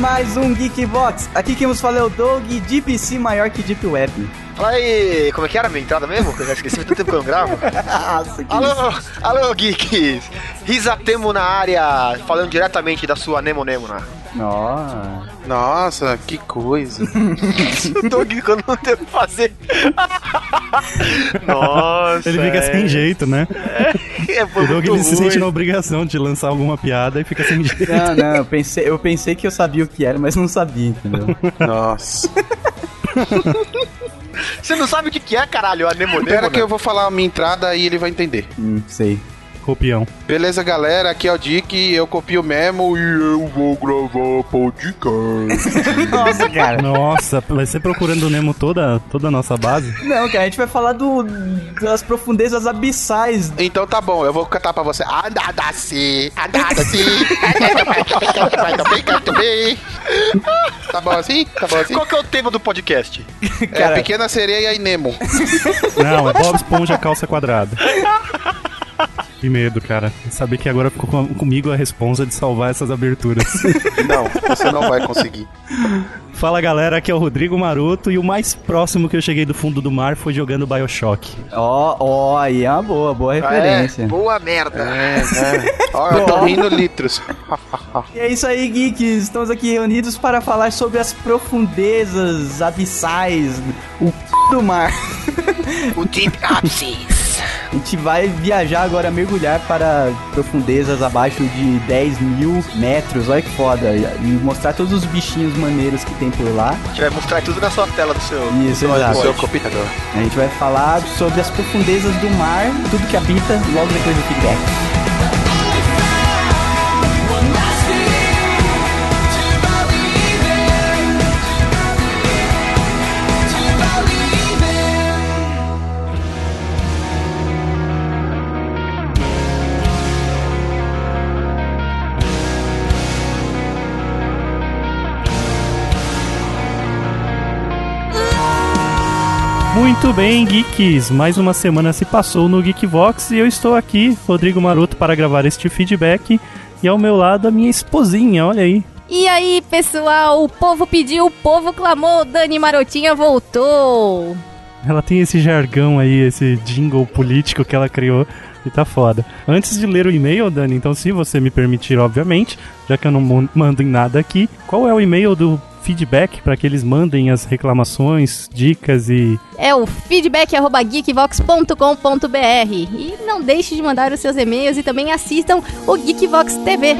mais um Geekbox. Aqui quem nos fala é o Doug, Deep C maior que Deep Web. Fala aí, como é que era a minha entrada mesmo? Eu já esqueci, tanto tempo que eu não gravo. Nossa, que Alô, alô, geeks! Risatemo na área, falando diretamente da sua Nemo Nemo, né? Nossa. Nossa, que coisa. Doug, quando não tem o que fazer. Nossa. Ele fica é. sem jeito, né? É, foi O Doug muito ele se sente na obrigação de lançar alguma piada e fica sem jeito. Não, não, eu pensei, eu pensei que eu sabia o que era, mas não sabia, entendeu? Nossa. Você não sabe o que que é, caralho, a Nemo Espera né? que eu vou falar a minha entrada e ele vai entender. hum, sei. Copião. Beleza, galera? Aqui é o Dick, eu copio mesmo e eu vou gravar podcast. Nossa, cara. Nossa, vai ser procurando o Nemo toda, toda a nossa base? Não, cara, a gente vai falar do, das profundezas abissais. então tá bom, eu vou cantar pra você. Andada andada assim. Tá bom assim? Tá bom assim? Qual que é o tema do podcast? É Cara, Pequena Sereia e Nemo. Não, é Bob Esponja calça quadrada. Que medo, cara. Saber que agora ficou com- comigo a responsa de salvar essas aberturas. Não, você não vai conseguir. Fala galera, aqui é o Rodrigo Maroto e o mais próximo que eu cheguei do fundo do mar foi jogando Bioshock. ó, ó, aí é uma boa, boa referência. É, boa merda. É, é. Ó, eu tô rindo litros. E é isso aí, geeks. Estamos aqui reunidos para falar sobre as profundezas abissais, o c... do mar. O Deep Abscess. A gente vai viajar agora, mergulhar para profundezas abaixo de 10 mil metros. Olha que foda. E mostrar todos os bichinhos maneiros que tem por lá. A gente vai mostrar tudo na sua tela do seu... Isso, do exato. Seu computador. A gente vai falar sobre as profundezas do mar, tudo que habita, logo depois do feedback. Muito bem, geeks. Mais uma semana se passou no Geekvox e eu estou aqui, Rodrigo Maroto, para gravar este feedback. E ao meu lado a minha esposinha, olha aí. E aí, pessoal, o povo pediu, o povo clamou, Dani Marotinha voltou. Ela tem esse jargão aí, esse jingle político que ela criou e tá foda. Antes de ler o e-mail, Dani, então se você me permitir, obviamente, já que eu não mando em nada aqui, qual é o e-mail do feedback para que eles mandem as reclamações, dicas e É o feedback.geekvox.com.br. E não deixe de mandar os seus e-mails e também assistam o Geekvox TV.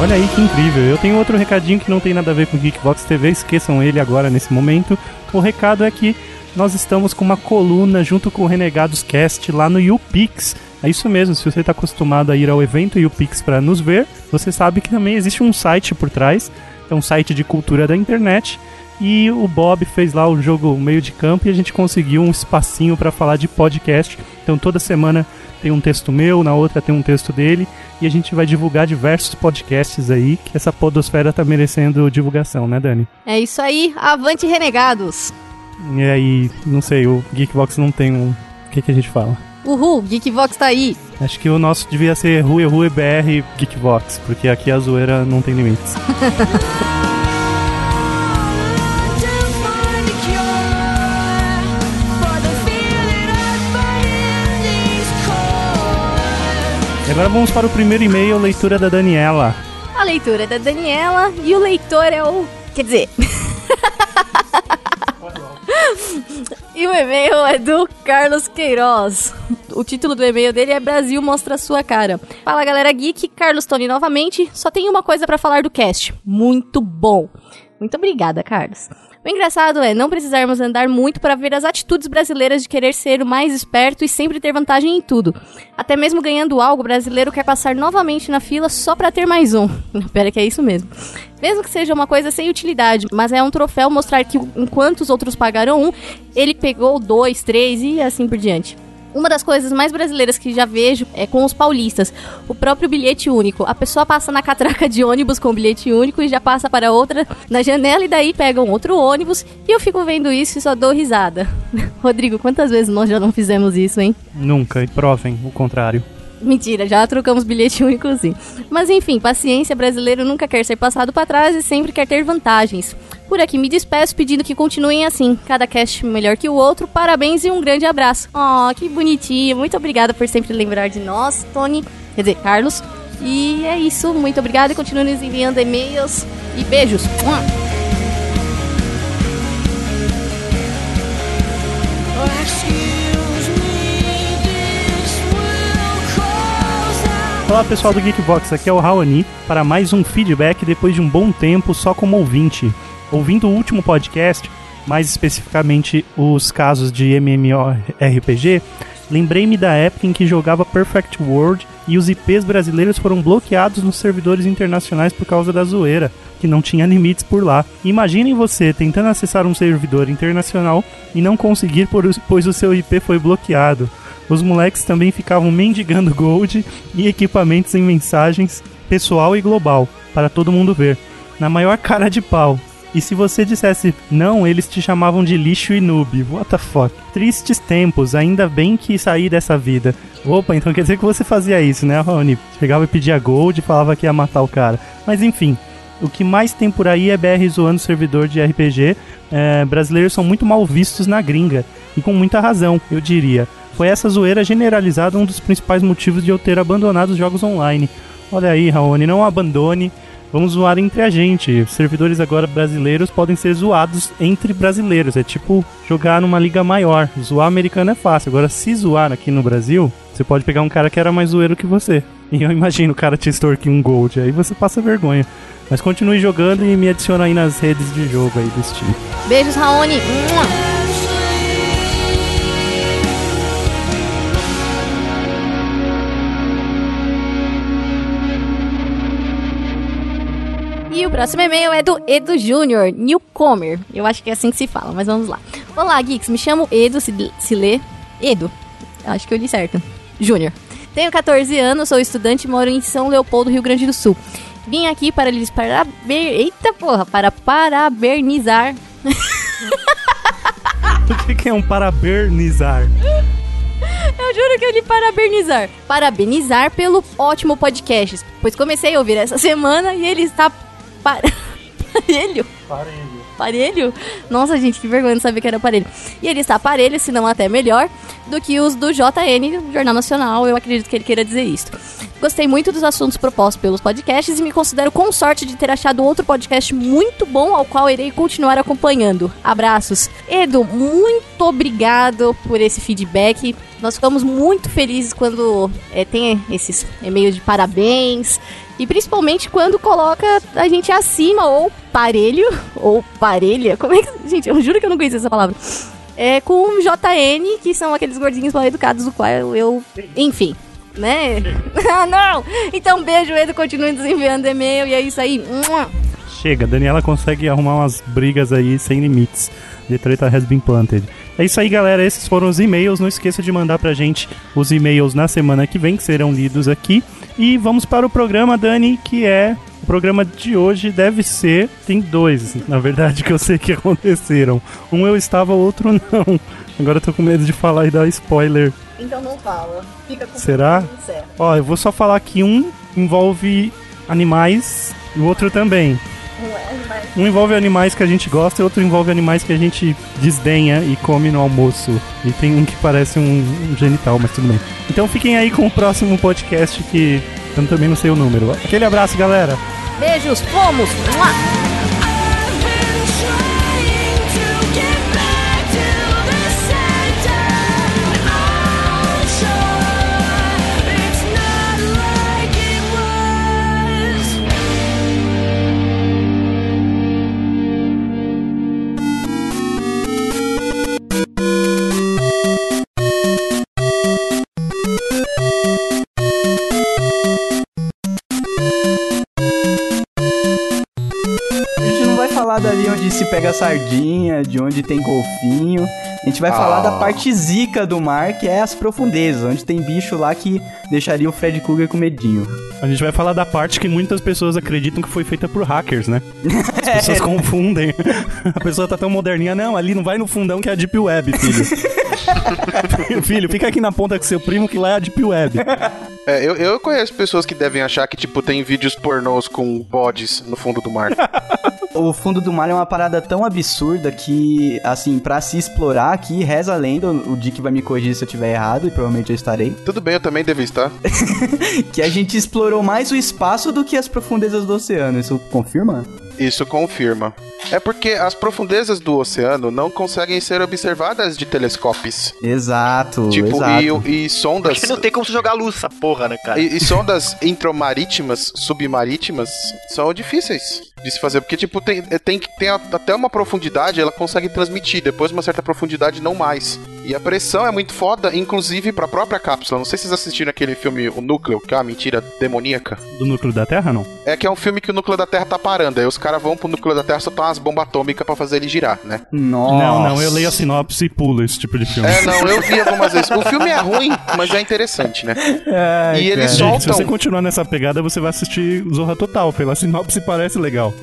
Olha aí que incrível. Eu tenho outro recadinho que não tem nada a ver com Geekbox TV, esqueçam ele agora nesse momento. O recado é que nós estamos com uma coluna junto com o Renegados Cast lá no YouPix. É isso mesmo, se você está acostumado a ir ao evento YouPix para nos ver, você sabe que também existe um site por trás, é um site de cultura da internet. E o Bob fez lá o jogo meio de campo e a gente conseguiu um espacinho para falar de podcast. Então toda semana tem um texto meu, na outra tem um texto dele e a gente vai divulgar diversos podcasts aí, que essa podosfera tá merecendo divulgação, né, Dani? É isso aí, avante renegados. E aí, não sei, o Geekbox não tem um. O que, que a gente fala? Uhul, Geekvox tá aí. Acho que o nosso devia ser Rui Rui BR Geekbox, porque aqui a zoeira não tem limites. E agora vamos para o primeiro e-mail, leitura da Daniela. A leitura é da Daniela e o leitor é o. Quer dizer. e o e-mail é do Carlos Queiroz. O título do e-mail dele é Brasil Mostra Sua Cara. Fala galera geek, Carlos Tony novamente. Só tenho uma coisa pra falar do cast. Muito bom. Muito obrigada, Carlos. O engraçado é não precisarmos andar muito para ver as atitudes brasileiras de querer ser o mais esperto e sempre ter vantagem em tudo. Até mesmo ganhando algo, o brasileiro quer passar novamente na fila só para ter mais um. Pera que é isso mesmo. Mesmo que seja uma coisa sem utilidade, mas é um troféu mostrar que enquanto os outros pagaram um, ele pegou dois, três e assim por diante. Uma das coisas mais brasileiras que já vejo é com os paulistas. O próprio bilhete único. A pessoa passa na catraca de ônibus com o bilhete único e já passa para outra na janela e daí pegam outro ônibus. E eu fico vendo isso e só dou risada. Rodrigo, quantas vezes nós já não fizemos isso, hein? Nunca, e provem o contrário. Mentira, já trocamos bilhete único sim. Mas enfim, paciência, brasileiro nunca quer ser passado para trás e sempre quer ter vantagens. Por aqui me despeço pedindo que continuem assim, cada cast melhor que o outro. Parabéns e um grande abraço. Oh, que bonitinho. Muito obrigada por sempre lembrar de nós, Tony. Quer dizer, Carlos. E é isso, muito obrigada e continue nos enviando e-mails e beijos. Olá pessoal do Geekbox, aqui é o Raoni para mais um feedback depois de um bom tempo só como ouvinte. Ouvindo o último podcast, mais especificamente os casos de MMORPG, lembrei-me da época em que jogava Perfect World e os IPs brasileiros foram bloqueados nos servidores internacionais por causa da zoeira, que não tinha limites por lá. Imaginem você tentando acessar um servidor internacional e não conseguir pois o seu IP foi bloqueado. Os moleques também ficavam mendigando gold e equipamentos em mensagens pessoal e global, para todo mundo ver. Na maior cara de pau. E se você dissesse não, eles te chamavam de lixo e noob. What the fuck? Tristes tempos, ainda bem que saí dessa vida. Opa, então quer dizer que você fazia isso, né, Rony? Chegava e pedia gold e falava que ia matar o cara. Mas enfim, o que mais tem por aí é BR zoando servidor de RPG. É, brasileiros são muito mal vistos na gringa. E com muita razão, eu diria. Foi essa zoeira generalizada um dos principais motivos de eu ter abandonado os jogos online. Olha aí, Raoni, não abandone. Vamos zoar entre a gente. Servidores agora brasileiros podem ser zoados entre brasileiros. É tipo jogar numa liga maior. Zoar americano é fácil. Agora, se zoar aqui no Brasil, você pode pegar um cara que era mais zoeiro que você. E eu imagino o cara te extorquir um gold. Aí você passa vergonha. Mas continue jogando e me adiciona aí nas redes de jogo aí do Steam. Beijos, Raoni. E o próximo e-mail é do Edu Júnior, Newcomer. Eu acho que é assim que se fala, mas vamos lá. Olá, Geeks. Me chamo Edu, se, se lê. Edu. Acho que eu li certo. Júnior. Tenho 14 anos, sou estudante e moro em São Leopoldo, Rio Grande do Sul. Vim aqui para lhes paraben... Eita porra, para parabenizar. o que é um parabenizar? Eu juro que eu li parabenizar. Parabenizar pelo ótimo podcast, pois comecei a ouvir essa semana e ele está Par... Parelho? Parelho. Parelho? Nossa, gente, que vergonha de saber que era aparelho. E ele está aparelho, se não até melhor, do que os do JN, Jornal Nacional. Eu acredito que ele queira dizer isso. Gostei muito dos assuntos propostos pelos podcasts e me considero com sorte de ter achado outro podcast muito bom, ao qual irei continuar acompanhando. Abraços. Edu, muito obrigado por esse feedback. Nós ficamos muito felizes quando é, tem esses e-mails de parabéns, e principalmente quando coloca a gente acima, ou parelho, ou parelha. Como é que. Gente, eu juro que eu não conhecia essa palavra. É com JN, que são aqueles gordinhos mal educados, do qual eu. Enfim, né? ah, não! Então, beijo, Edu. Continue nos enviando e-mail e é isso aí. Chega, Daniela consegue arrumar umas brigas aí sem limites. The treta has been planted. É isso aí, galera. Esses foram os e-mails. Não esqueça de mandar pra gente os e-mails na semana que vem, que serão lidos aqui. E vamos para o programa, Dani, que é. O programa de hoje deve ser. Tem dois, na verdade, que eu sei que aconteceram. Um eu estava, o outro não. Agora eu tô com medo de falar e dar spoiler. Então não fala. Fica com Será? Ó, eu vou só falar que um envolve animais e o outro também. Um envolve animais que a gente gosta e outro envolve animais que a gente desdenha e come no almoço. E tem um que parece um, um genital, mas tudo bem. Então fiquem aí com o próximo podcast que eu também não sei o número. Aquele abraço, galera. Beijos, fomos! Pega sardinha, de onde tem golfinho. A gente vai Ah. falar da parte zica do mar, que é as profundezas, onde tem bicho lá que deixaria o Fred Krueger com medinho. A gente vai falar da parte que muitas pessoas acreditam que foi feita por hackers, né? As pessoas confundem. A pessoa tá tão moderninha, não, ali não vai no fundão que é a Deep Web, filho. filho, fica aqui na ponta com seu primo que lá é a Deep Web. É, eu, eu conheço pessoas que devem achar que, tipo, tem vídeos pornôs com bodes no fundo do mar. O fundo do mar é uma parada tão absurda que, assim, pra se explorar aqui, reza a lenda, o Dick vai me corrigir se eu tiver errado, e provavelmente eu estarei, Tudo bem, eu também devo estar. que a gente explorou mais o espaço do que as profundezas do oceano. Isso confirma? Isso confirma. É porque as profundezas do oceano não conseguem ser observadas de telescópios. Exato, Tipo, exato. e, e sondas. Porque não tem como jogar luz essa porra, né, cara? E, e sondas intramarítimas, submarítimas, são difíceis de se fazer. Porque, tipo, tem, tem, que- tem a- até uma profundidade, ela consegue transmitir. Depois de uma certa profundidade, não mais. E a pressão é muito foda, inclusive pra própria cápsula. Não sei se vocês assistiram aquele filme O Núcleo, que é uma mentira demoníaca. Do núcleo da Terra, não? É que é um filme que o núcleo da Terra tá parando. Aí os caras vão pro núcleo da Terra soltar umas bombas atômicas pra fazer ele girar, né? Nossa. Não, não, eu leio a sinopse e pulo esse tipo de filme. É, não, eu vi algumas vezes. O filme é ruim, mas é interessante, né? Ai, E eles cara. Gente, se soltam. você continuar nessa pegada, você vai assistir Zorra Total. Pela sinopse parece legal.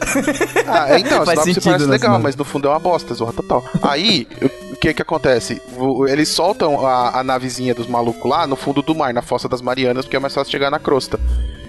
Ah, então, a Faz sinopse sentido parece legal, sinopse. mas no fundo é uma bosta, zorra total. Aí, o- que que acontece? Eles soltam a, a navezinha dos malucos lá no fundo do mar, na Fossa das Marianas, porque é mais fácil chegar na crosta.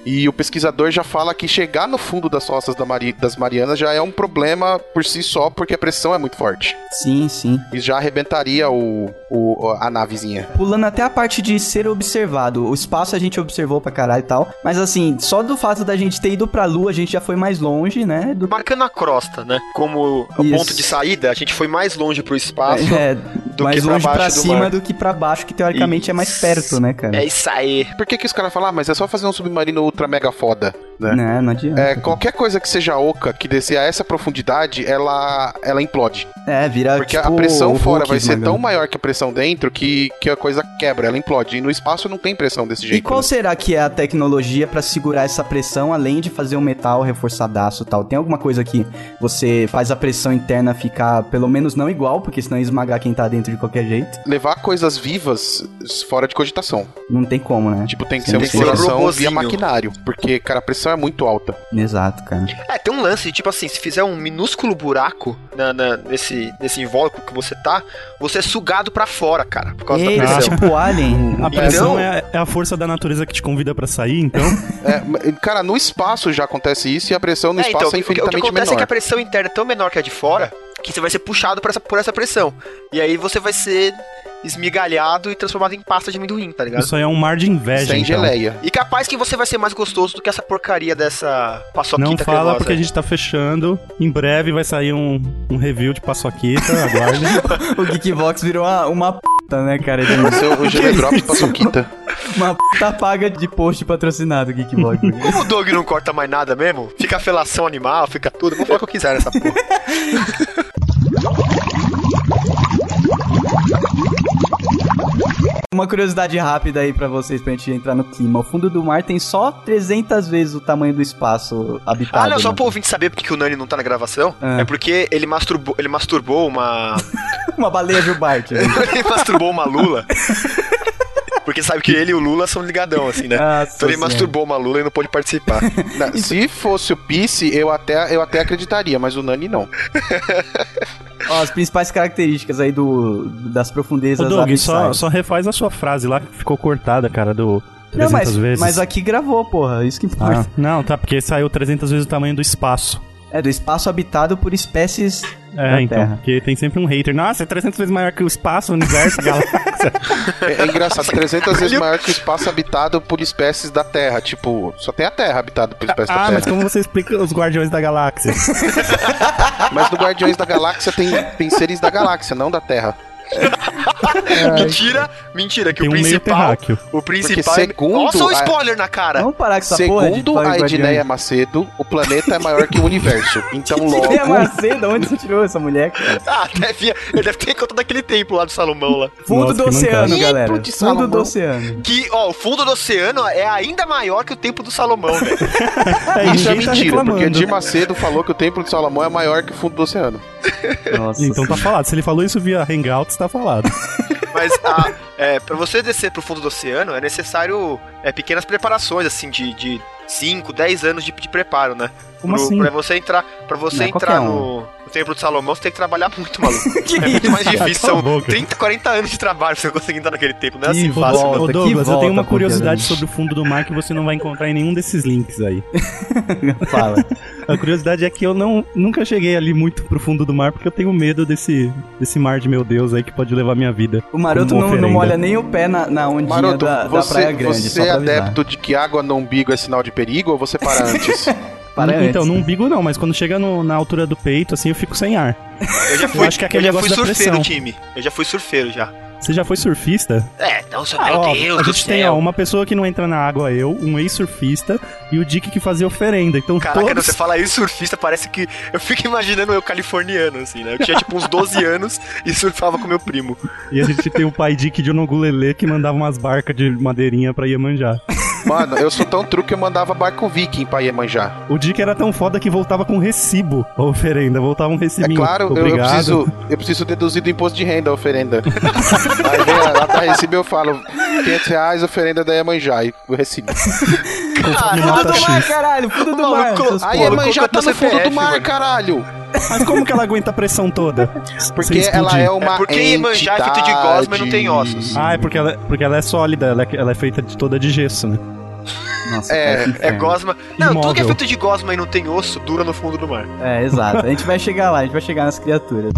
E o pesquisador já fala que chegar no fundo das fossas da Mari- das Marianas já é um problema por si só, porque a pressão é muito forte. Sim, sim. E já arrebentaria o, o- a navezinha. Pulando até a parte de ser observado. O espaço a gente observou pra caralho e tal. Mas assim, só do fato da gente ter ido pra lua, a gente já foi mais longe, né? Do... Marcando a crosta, né? Como o ponto de saída, a gente foi mais longe pro espaço. É, do mais pra longe pra, do cima mar. do que pra baixo, que teoricamente é mais perto, né, cara? É isso aí. Por que, que os caras falam, ah, mas é só fazer um submarino ultra mega foda, né? Não, não adianta. É, qualquer coisa que seja oca, que descer a essa profundidade, ela, ela implode. É, vira Porque tipo, a pressão fora vai ser tão maior que a pressão dentro que, que a coisa quebra, ela implode. E no espaço não tem pressão desse jeito. E qual né? será que é a tecnologia pra segurar essa pressão, além de fazer um metal reforçadaço e tal? Tem alguma coisa que você faz a pressão interna ficar, pelo menos não igual, porque senão esmagar quem tá dentro de qualquer jeito? Levar coisas vivas fora de cogitação. Não tem como, né? Tipo, tem que Sim, ser uma um exploração via maquinário. Porque, cara, a pressão é muito alta. Exato, cara. É, tem um lance, tipo assim, se fizer um minúsculo buraco na, na- nesse, nesse invólucro que você tá, você é sugado pra fora, cara, por causa Eita, da pressão. tipo Alien. A pressão Então- é, é a força da natureza que te convida pra sair, então. É, cara, no espaço já acontece isso e a pressão no É, espaço então, é o que- o que infinitamente acontece menor. é que a pressão interna é tão menor que a de fora, que você vai ser puxado por essa, por essa pressão. E aí você vai ser esmigalhado e transformado em pasta de amendoim, tá ligado? Isso aí é um mar de inveja. Sem então. geleia. E capaz que você vai ser mais gostoso do que essa porcaria dessa paçoquita Não fala cremosa. porque a gente tá fechando. Em breve vai sair um, um review de paçoquita, aguardem. O Geekvox virou uma, uma puta, né, cara? Ele- Vai ser o Gele Drops paçoquita. Uma puta paga de post patrocinado, o Geekvox. Como o Doug não corta mais nada mesmo, fica a felação animal, fica tudo. Vou falar o que eu quiser nessa porra. Uma curiosidade rápida aí pra vocês, pra gente entrar no clima. O fundo do mar tem só 300 vezes o tamanho do espaço habitado. Ah, não, só né? pro ouvinte saber porque que o Nani não tá na gravação. Ah. É porque ele masturbou, ele masturbou uma. Uma baleia jubarte. né? ele masturbou uma Lula. Porque sabe que ele e o Lula são ligadão, assim, né? Nossa então ele masturbou uma Lula e não pôde participar. Na- Se fosse o Pisse, eu até, eu até acreditaria, mas o Nani não. Ó, as principais características aí do, das profundezas Ô, Doug, só, só refaz a sua frase lá que ficou cortada, cara, do 300 Não, mas, vezes. mas aqui gravou, porra. Isso que importa. Ah, não, tá, porque saiu 300 vezes o tamanho do espaço. É, do espaço habitado por espécies É, da então, Terra. porque tem sempre um hater. Nossa, é 300 vezes maior que o espaço, o universo, a galáxia. É, é engraçado, 300 vezes maior que o espaço habitado por espécies da Terra. Tipo, só tem a Terra habitada por espécies da ah, Terra. mas como você explica os Guardiões da Galáxia? Mas no Guardiões da Galáxia tem, tem seres da galáxia, não da Terra. mentira, mentira, que Tem o um meio principal. terráqueo. O principal Porque é. segundo Olha só o a- spoiler na cara. Vamos parar com essa porra de Segundo a. Edneia Macedo, o planeta é maior que o universo. Então logo. Edneia Macedo, onde você tirou essa mulher? cara? Ah, deve, ele deve ter conta daquele templo lá do Salomão lá. Fundo Nossa, do que oceano, mancada. galera. Fundo Salomão. do oceano. Que, ó, o fundo do oceano é ainda maior que o templo do Salomão, velho. É, Isso é ninguém tá mentira, porque reclamando. Edir Macedo falou que o Templo de Salomão é maior que o fundo do oceano. Nossa. Então tá falado. Se ele falou isso via Hangouts, tá falado. Mas a, é, pra você descer pro fundo do oceano é necessário é, pequenas preparações, assim, de, de 5, 10 anos de, de preparo, né? Como Pro- assim? Pra você entrar, pra você é entrar um. no, no templo de Salomão, você tem que trabalhar muito, maluco. Que é muito mais isso? difícil, são boca. 30, 40 anos de trabalho pra você conseguir entrar naquele templo. Não é Que assim fácil, volta, Douglas, eu tenho uma curiosidade porque- sobre o fundo do mar que você não vai encontrar em nenhum desses links aí. Fala. A curiosidade é que eu não, nunca cheguei ali muito pro fundo do mar porque eu tenho medo desse, desse mar de meu Deus aí que pode levar minha vida. O maroto não, não molha nem o pé na, na ondinha Maroto, da, da você, Praia Grande, você é adepto de que água no umbigo é sinal de perigo ou você para antes? Para então, antes. no umbigo não, mas quando chega no- na altura do peito, assim, eu fico sem ar. Eu já fui, acho que é aquele eu já fui surfeiro, time. Eu já fui surfeiro já. Você já foi surfista? É, não, sou, Ah, meu ó, Deus a do gente tem ó, uma pessoa que não entra na água, eu, um ex-surfista e o Dick que fazia oferenda. Então Caraca, todos... você fala isso, surfista, parece que. Eu fico imaginando eu californiano, assim, né? Eu tinha tipo uns 12 anos e surfava com meu primo. E a gente tem o pai Dick de Onogulele que mandava umas barcas de madeirinha pra Iemanjá. Mano, eu sou tão truque que eu mandava barco viking pra Iemanjá. O Dick era tão foda que voltava com recibo a oferenda. Voltava um É recibinho. claro, eu, eu preciso, eu preciso deduzir do imposto de renda a oferenda. Aí vem lá pra recibo eu falo 500 reais oferenda da Iemanjá e o recibo. Conforme Fundo nota do mar, caralho, fundo do mar. A Iemanjá tá no fundo do mar, mano. caralho. Mas como que ela aguenta a pressão toda? Porque ela é uma É porque Iemanjá é feito de gosma e não tem ossos. Ah, é porque ela, porque ela é sólida, ela é, ela é feita de toda de gesso, né? Nossa, É, É inferno. gosma. Não, tudo que é Imóvel. feito de gosma e não tem osso dura no fundo do mar. É, exato. A gente vai chegar lá, a gente vai chegar nas criaturas.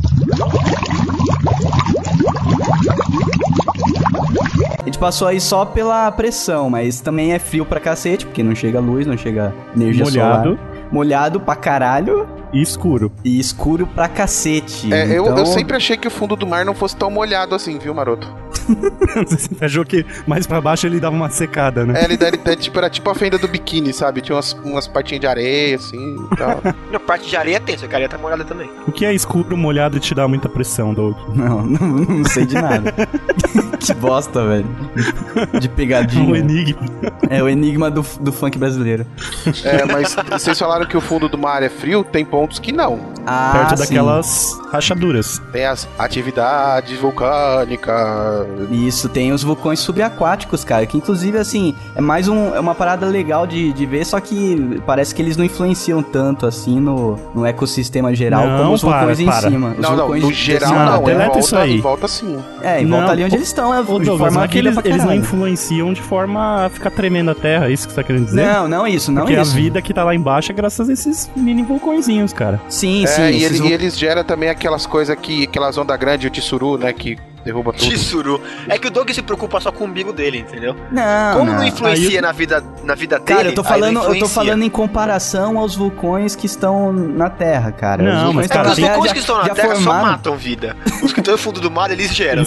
A gente passou aí só pela pressão, mas também é frio pra cacete, porque não chega luz, não chega energia Molhado. solar. Molhado pra caralho E escuro. e escuro pra cacete. É, eu, Então, eu sempre achei que o fundo do mar não fosse tão molhado assim, viu, maroto? Você achou que mais pra baixo ele dava uma secada, né? É, ele, ele, ele, tipo, era tipo a fenda do biquíni, sabe? Tinha umas, umas partinhas de areia, assim e tal. Na parte de areia tem, só que a areia tá molhada também. O que é escuro, molhado e te dá muita pressão, Doug? Não, não, não sei de nada. que bosta, velho. De Um pegadinha. enigma. É o enigma do, do funk brasileiro. É, mas vocês falaram que o fundo do mar é frio, tem pontos que não. Ah, perto sim. daquelas rachaduras. Tem as atividades vulcânicas. Isso, tem os vulcões subaquáticos, cara, que inclusive, assim, é mais um, é uma parada legal de, de ver, só que parece que eles não influenciam tanto, assim, no, no ecossistema geral, Não, como os para, vulcões em para. cima. Os Não, não, vulcões no de- geral Não, não, em deleta volta, isso aí. em volta sim. É, em Não, volta ali onde eles estão, é Ô, de Douglas, forma quilha eles, eles não influenciam de forma a ficar tremendo a terra, é isso que você tá querendo dizer? Não, não isso, não Porque isso. a vida que tá lá embaixo é graças a esses mini vulcõezinhos, cara. Sim, É, sim. e, ele- vul- e eles geram também aquelas coisas que. aquelas ondas grandes, o tissuru, né? Que derruba tudo. Tissuru. É que o Doug se preocupa só com o umbigo dele, entendeu? Não, Como não, não. influencia Aí- na vida, na vida dele? Cara, eu tô falando, eu tô falando em comparação aos vulcões que estão na Terra, cara. Não, Os vulcões mas, que estão cara, É que os na Terra vulcões já- que estão na Terra só formaram- matam vida. Os que estão no fundo do mar, eles geram.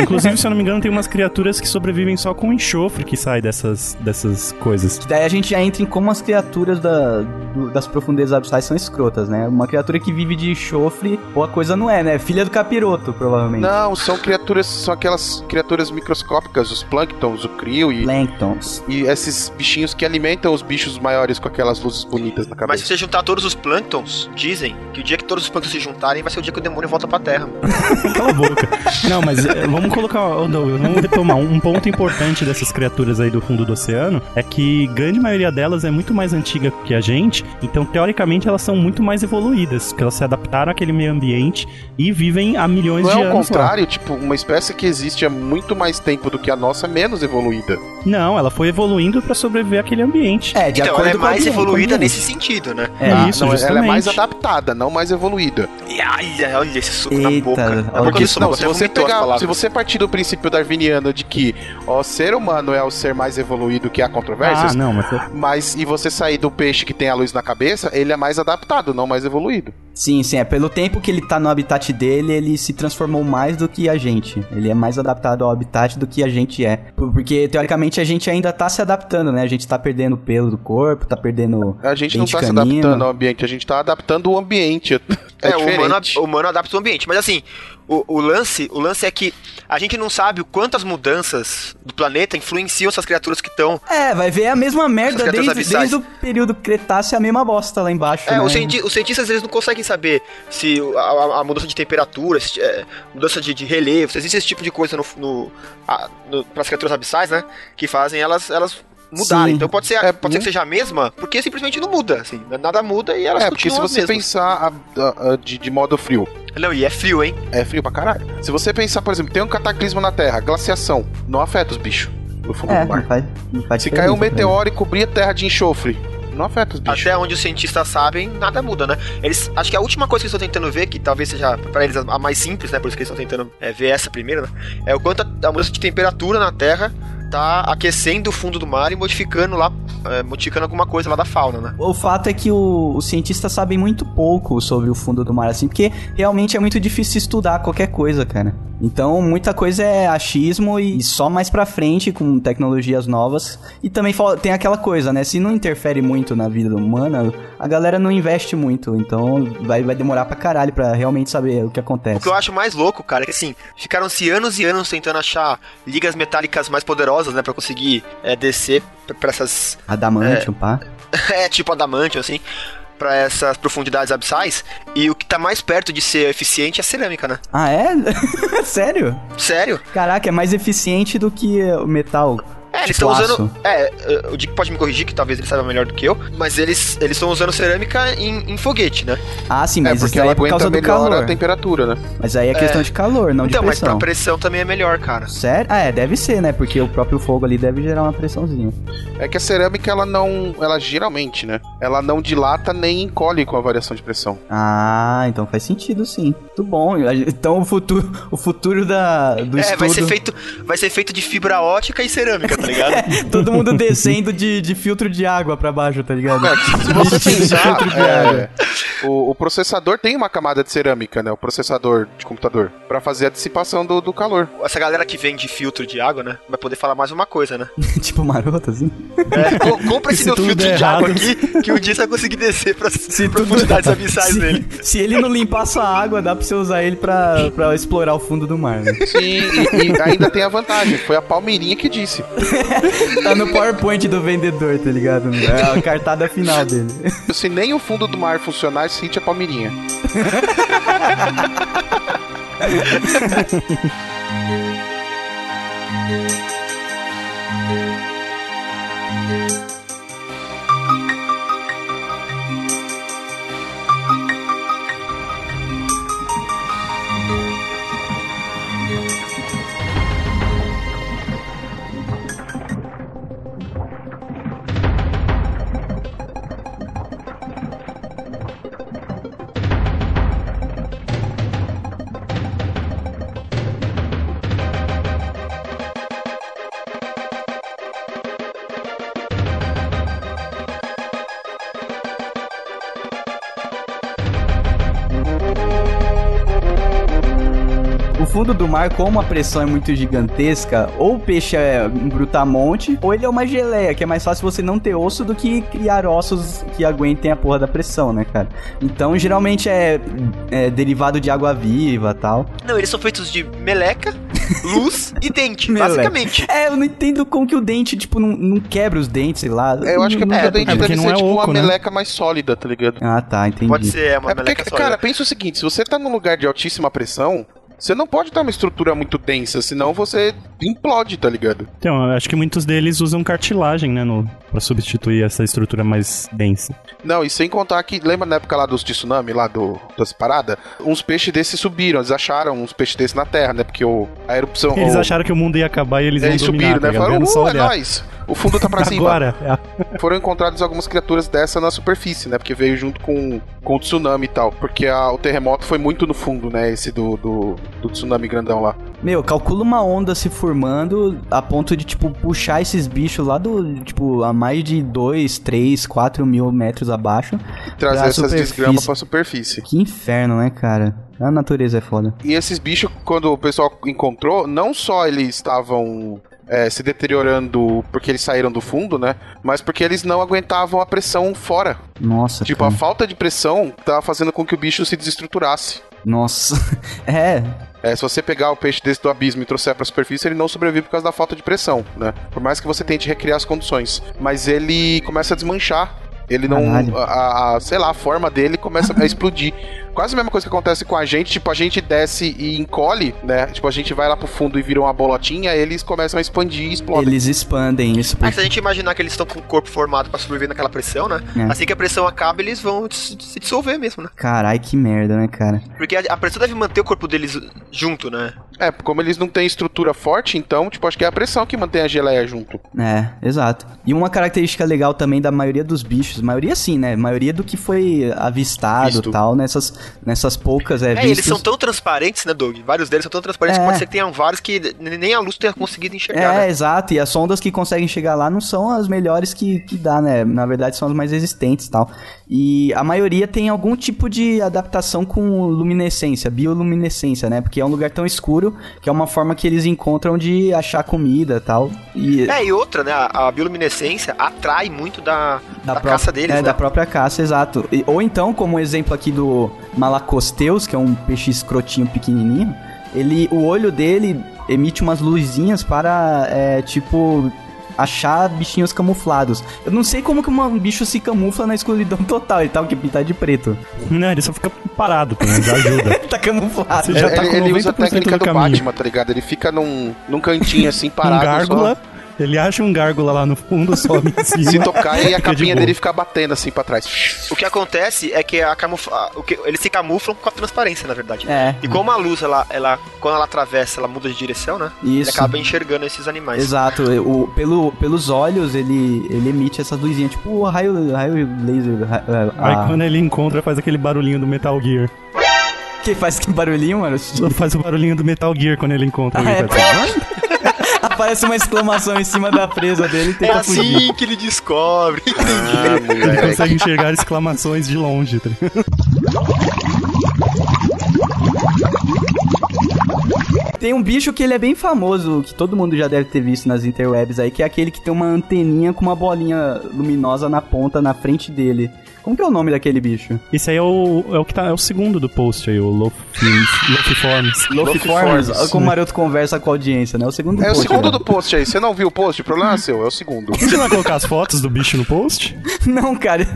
Inclusive, se eu não me engano, tem umas criaturas que sobrevivem só com enxofre que sai dessas, dessas coisas. Daí a gente já entra em como as criaturas da- do- das profundezas abissais são escrotas, né? Uma criatura que vive de enxofre, ou a coisa não é, né? Filha do capiroto, provavelmente. Não, são criaturas, são aquelas criaturas microscópicas, os plânctons, o crio e, Plânctons. e esses bichinhos que alimentam os bichos maiores com aquelas luzes bonitas na Mas cabeça. se você juntar todos os plânctons, dizem que o dia que todos os plânctons se juntarem vai ser o dia que o demônio volta pra Terra. Cala a boca. Não, mas é, vamos colocar. Douglas, vamos retomar. Um ponto importante dessas criaturas aí do fundo do oceano é que grande maioria delas é muito mais antiga que a gente, então teoricamente elas são muito mais evoluídas, porque elas se adaptaram àquele meio ambiente e vivem há milhões Não de é ao anos. lá. contrário, tipo, uma espécie que existe há muito mais tempo do que a nossa é menos evoluída. Não, ela foi evoluindo pra sobreviver àquele ambiente. É, de então, acordo ela é com a mais ambiente, evoluída nesse sentido, né? É, Ah, isso, não, ela é mais justamente. adaptada, não mais evoluída. E ai, olha esse soco na Eita, boca. olha É Porque isso, não, você se você pegar, se você partir do princípio darwiniano de que o ser humano é o ser mais evoluído que há controvérsias, Ah, não, mas mas e você sair do peixe que tem a luz na cabeça, ele é mais adaptado, não mais evoluído. Sim, sim, é pelo tempo que ele tá no habitat dele, ele se transformou mais do que a gente. Ele é mais adaptado ao habitat do que a gente é. Por- Porque, teoricamente, a gente ainda tá se adaptando, né? A gente tá perdendo pelo do corpo, tá perdendo. A gente não tá se canino. adaptando ao ambiente, a gente tá adaptando o ambiente. É, É, o humano, o humano adapta o ambiente. Mas assim, o, o lance, o lance é que a gente não sabe o quantas mudanças do planeta influenciam essas criaturas que estão. É, vai ver a mesma merda desde, desde o período Cretáceo, a mesma bosta lá embaixo. É, né? os, cienti- os cientistas eles não conseguem saber se a, a- mudança de temperatura, se, é, mudança de, de relevo, se existe esse tipo de coisa no, no, a- no, pras criaturas abissais, né? Que fazem elas, elas mudarem. Sim. Então pode ser, É, pode ser que seja a mesma, porque simplesmente não muda, assim, nada muda e elas É, porque se continuam as você pensar a- a- a- de, de modo frio, Não, e é frio, hein? é frio pra caralho. Se você pensar, por exemplo, tem um cataclismo na Terra, glaciação, não afeta os bichos no fundo É, do não mar. faz, não faz Se cair um pra meteoro e cobrir a Terra de enxofre, não afeta os bichos. Até onde os cientistas sabem, nada muda, né? Eles, acho que a última coisa que eles estão tentando ver, que talvez seja pra eles a mais simples, né? Por isso que eles estão tentando é, ver essa primeiro, né? É o quanto a, a mudança de temperatura na Terra tá aquecendo o fundo do mar e modificando lá, é, modificando alguma coisa lá da fauna, né? O fato é que o- os cientistas sabem muito pouco sobre o fundo do mar, assim, porque realmente é muito difícil estudar qualquer coisa, cara. Então, muita coisa é achismo e só mais pra frente, com tecnologias novas. E também tem aquela coisa, né? Se não interfere muito na vida humana, a galera não investe muito. Então, vai, vai demorar pra caralho pra realmente saber o que O acontece. que eu acho mais louco, cara, é que assim, ficaram-se anos e anos tentando achar ligas metálicas mais poderosas, né? Pra conseguir é, descer pra- pra essas. Adamantium, pá. é, tipo adamantium, assim. Pra essas profundidades abissais. E o que tá mais perto de ser eficiente é a cerâmica, né? Ah, é? Sério? Sério? Caraca, é mais eficiente do que o metal. É, eles estão usando. aço. É, o Dick pode me corrigir, que talvez ele saiba melhor do que eu. Mas eles eles estão usando cerâmica em, em foguete, né? Ah, sim, É, mas porque isso aí ela é por causa do calor. a temperatura, né? Mas aí é questão de calor, não então, de mas pra pressão. pressão também é melhor, cara. Sério? Ah, é, deve ser, né? Porque o próprio fogo ali deve gerar uma pressãozinha. É que a cerâmica, ela não. Ela geralmente, né? Ela não dilata nem encolhe com a variação de pressão. Ah, então faz sentido sim. Muito bom. Então o futuro, o futuro da, do é, estudo... vai ser, feito, vai ser feito de fibra ótica e cerâmica, tá ligado? Todo mundo descendo de, de filtro de água pra baixo, tá ligado? É, se você pensar, filtro de é, água. o, o processador tem uma camada de cerâmica, né? O processador de computador. Pra fazer a dissipação do, do calor. Essa galera que vende filtro de água, né? Vai poder falar mais uma coisa, né? tipo maroto, assim. É, co- compra esse Se meu filtro de água errado. aqui, que um dia você vai conseguir descer pras Se tudo- profundidades abissais se, dele. Se ele não limpar sua água, dá pra você usar ele pra, pra explorar o fundo do mar, né? Sim, e, e ainda tem a vantagem. Foi a Palmeirinha que disse. Tá no PowerPoint do vendedor, tá ligado? É a cartada final dele. Se nem o fundo do mar funcionar, sente a Palmeirinha. fundo do mar, como a pressão é muito gigantesca, ou o peixe é um brutamonte, ou ele é uma geleia, que é mais fácil você não ter osso do que criar ossos que aguentem a porra da pressão, né, cara? Então, geralmente é, é derivado de água viva tal. Não, eles são feitos de meleca, luz e dente, Meleca. basicamente. É, eu não entendo como que o dente, tipo, não, não quebra os dentes, sei lá. É, eu acho que é porque Não o dente é porque deve ser é tipo oco, uma né? meleca mais sólida, tá ligado? Ah, tá, entendi. Pode ser, é uma É porque, meleca sólida. cara, pensa o seguinte: se você tá num lugar de altíssima pressão, você não pode ter uma estrutura muito densa, senão você implode, tá ligado? Então, eu acho que muitos deles usam cartilagem, né, no, pra substituir essa estrutura mais densa. Não, e sem contar que, lembra na época lá dos tsunami, lá do, das paradas? Uns peixes desses subiram, eles acharam uns peixes desses na terra, né? Porque o, a erupção. Eles o- acharam que o mundo ia acabar e eles, Eles iam dominar, subiram, tá né? ligado? Falaram, uh, é nóis. O fundo tá pra cima. Agora, é. Foram encontradas algumas criaturas dessa na superfície, né? Porque veio junto com, com o tsunami e tal. Porque a- o terremoto foi muito no fundo, né? Esse do, do, do tsunami grandão lá. Meu, calcula uma onda se formando a ponto de, tipo, puxar esses bichos lá do, tipo, a mais de 2, 3, 4 mil metros abaixo. Trazer Pra essas superfície. desgramas pra superfície. Que inferno, né, cara? A natureza é foda. E esses bichos, quando o pessoal encontrou, não só eles estavam é, se deteriorando porque eles saíram do fundo, né? Mas porque eles não aguentavam a pressão fora. Nossa, Tipo, a cara. falta de pressão tava fazendo com que o bicho se desestruturasse. Nossa. é, É, se você pegar o peixe desse do abismo e trouxer pra superfície, ele não sobrevive por causa da falta de pressão, né? Por mais que você tente recriar as condições. Mas ele começa a desmanchar. Ele não. A, a- sei lá, a forma dele começa a explodir. Quase a mesma coisa que acontece com a gente, tipo, a gente desce e encolhe, né? Tipo, a gente vai lá pro fundo e vira uma bolotinha, eles começam a expandir e explodem. eles expandem isso. Ah, se a gente imaginar que eles estão com o corpo formado pra sobreviver naquela pressão, né? É. Assim que a pressão acaba, eles vão se dissolver mesmo, né? Carai, que merda, né, cara? Porque a, a pressão deve manter o corpo deles junto, né? É, como eles não têm estrutura forte, então, tipo, acho que é a pressão que mantém a geleia junto. É, exato. E uma característica legal também da maioria dos bichos, maioria sim, né? Maioria do que foi avistado e tal, nessas, nessas poucas é, É, eles são tão transparentes, né, Doug? Vários deles são tão transparentes É. que pode ser que tenham vários que nem a luz tenha conseguido enxergar, É, né? exato. E as sondas que conseguem chegar lá não são as melhores que, que dá, né? Na verdade, são as mais resistentes e tal. E a maioria tem algum tipo de adaptação com luminescência, bioluminescência, né? Porque é um lugar tão escuro que é uma forma que eles encontram de achar comida e tal. E É, e outra, né? A, a bioluminescência atrai muito da, da, pró- caça deles, é, né? da própria caça, exato. E- ou então, como o exemplo aqui do Malacosteus, que é um peixe escrotinho pequenininho, ele, o olho dele emite umas luzinhas para, é, tipo, achar bichinhos camuflados. Eu não sei como que um bicho se camufla na escuridão total, ele tá o que pintado de preto. Não, ele só fica parado, pô, já ajuda. Ele tá camuflado. Você já tá ele, com ele usa a 90% técnica do do, caminho. Batman, tá ligado? Ele fica num, num cantinho assim, um parado. gárgula, ele acha um gárgula lá no fundo, sobe em só, cima. se tocar e a de capinha boa. dele fica batendo assim pra trás. O que acontece é que a camufla... o que... eles se camuflam com a transparência, na verdade. É. E como a luz, ela, ela, quando ela atravessa, ela muda de direção, né? Ele Isso. acaba enxergando esses animais. Exato, o, pelo, pelos olhos ele, ele emite essas luzinhas, tipo o raio, raio laser. ra- Aí a- quando ele encontra, faz aquele barulhinho do Metal Gear. Que faz que barulhinho, mano? Faz o barulhinho do Metal Gear quando ele encontra. Ah, é, ele faz assim. Aparece uma exclamação em cima da presa dele e É tenta fugir. assim que ele descobre. Ah, Ele consegue enxergar exclamações de longe. Tá? Tem um bicho que ele é bem famoso, que todo mundo já deve ter visto nas interwebs aí, que é aquele que tem uma anteninha com uma bolinha luminosa na ponta, na frente dele. Como que é o nome daquele bicho? Esse aí é o, é o que tá, é o segundo do post aí, o Lofiforms. Lofiformes. Olha como o Maroto conversa com a audiência, né? O segundo É o post, segundo né? do post aí. Você não viu o post? O problema é seu, é o segundo. Você vai colocar as fotos do bicho no post? Não, cara.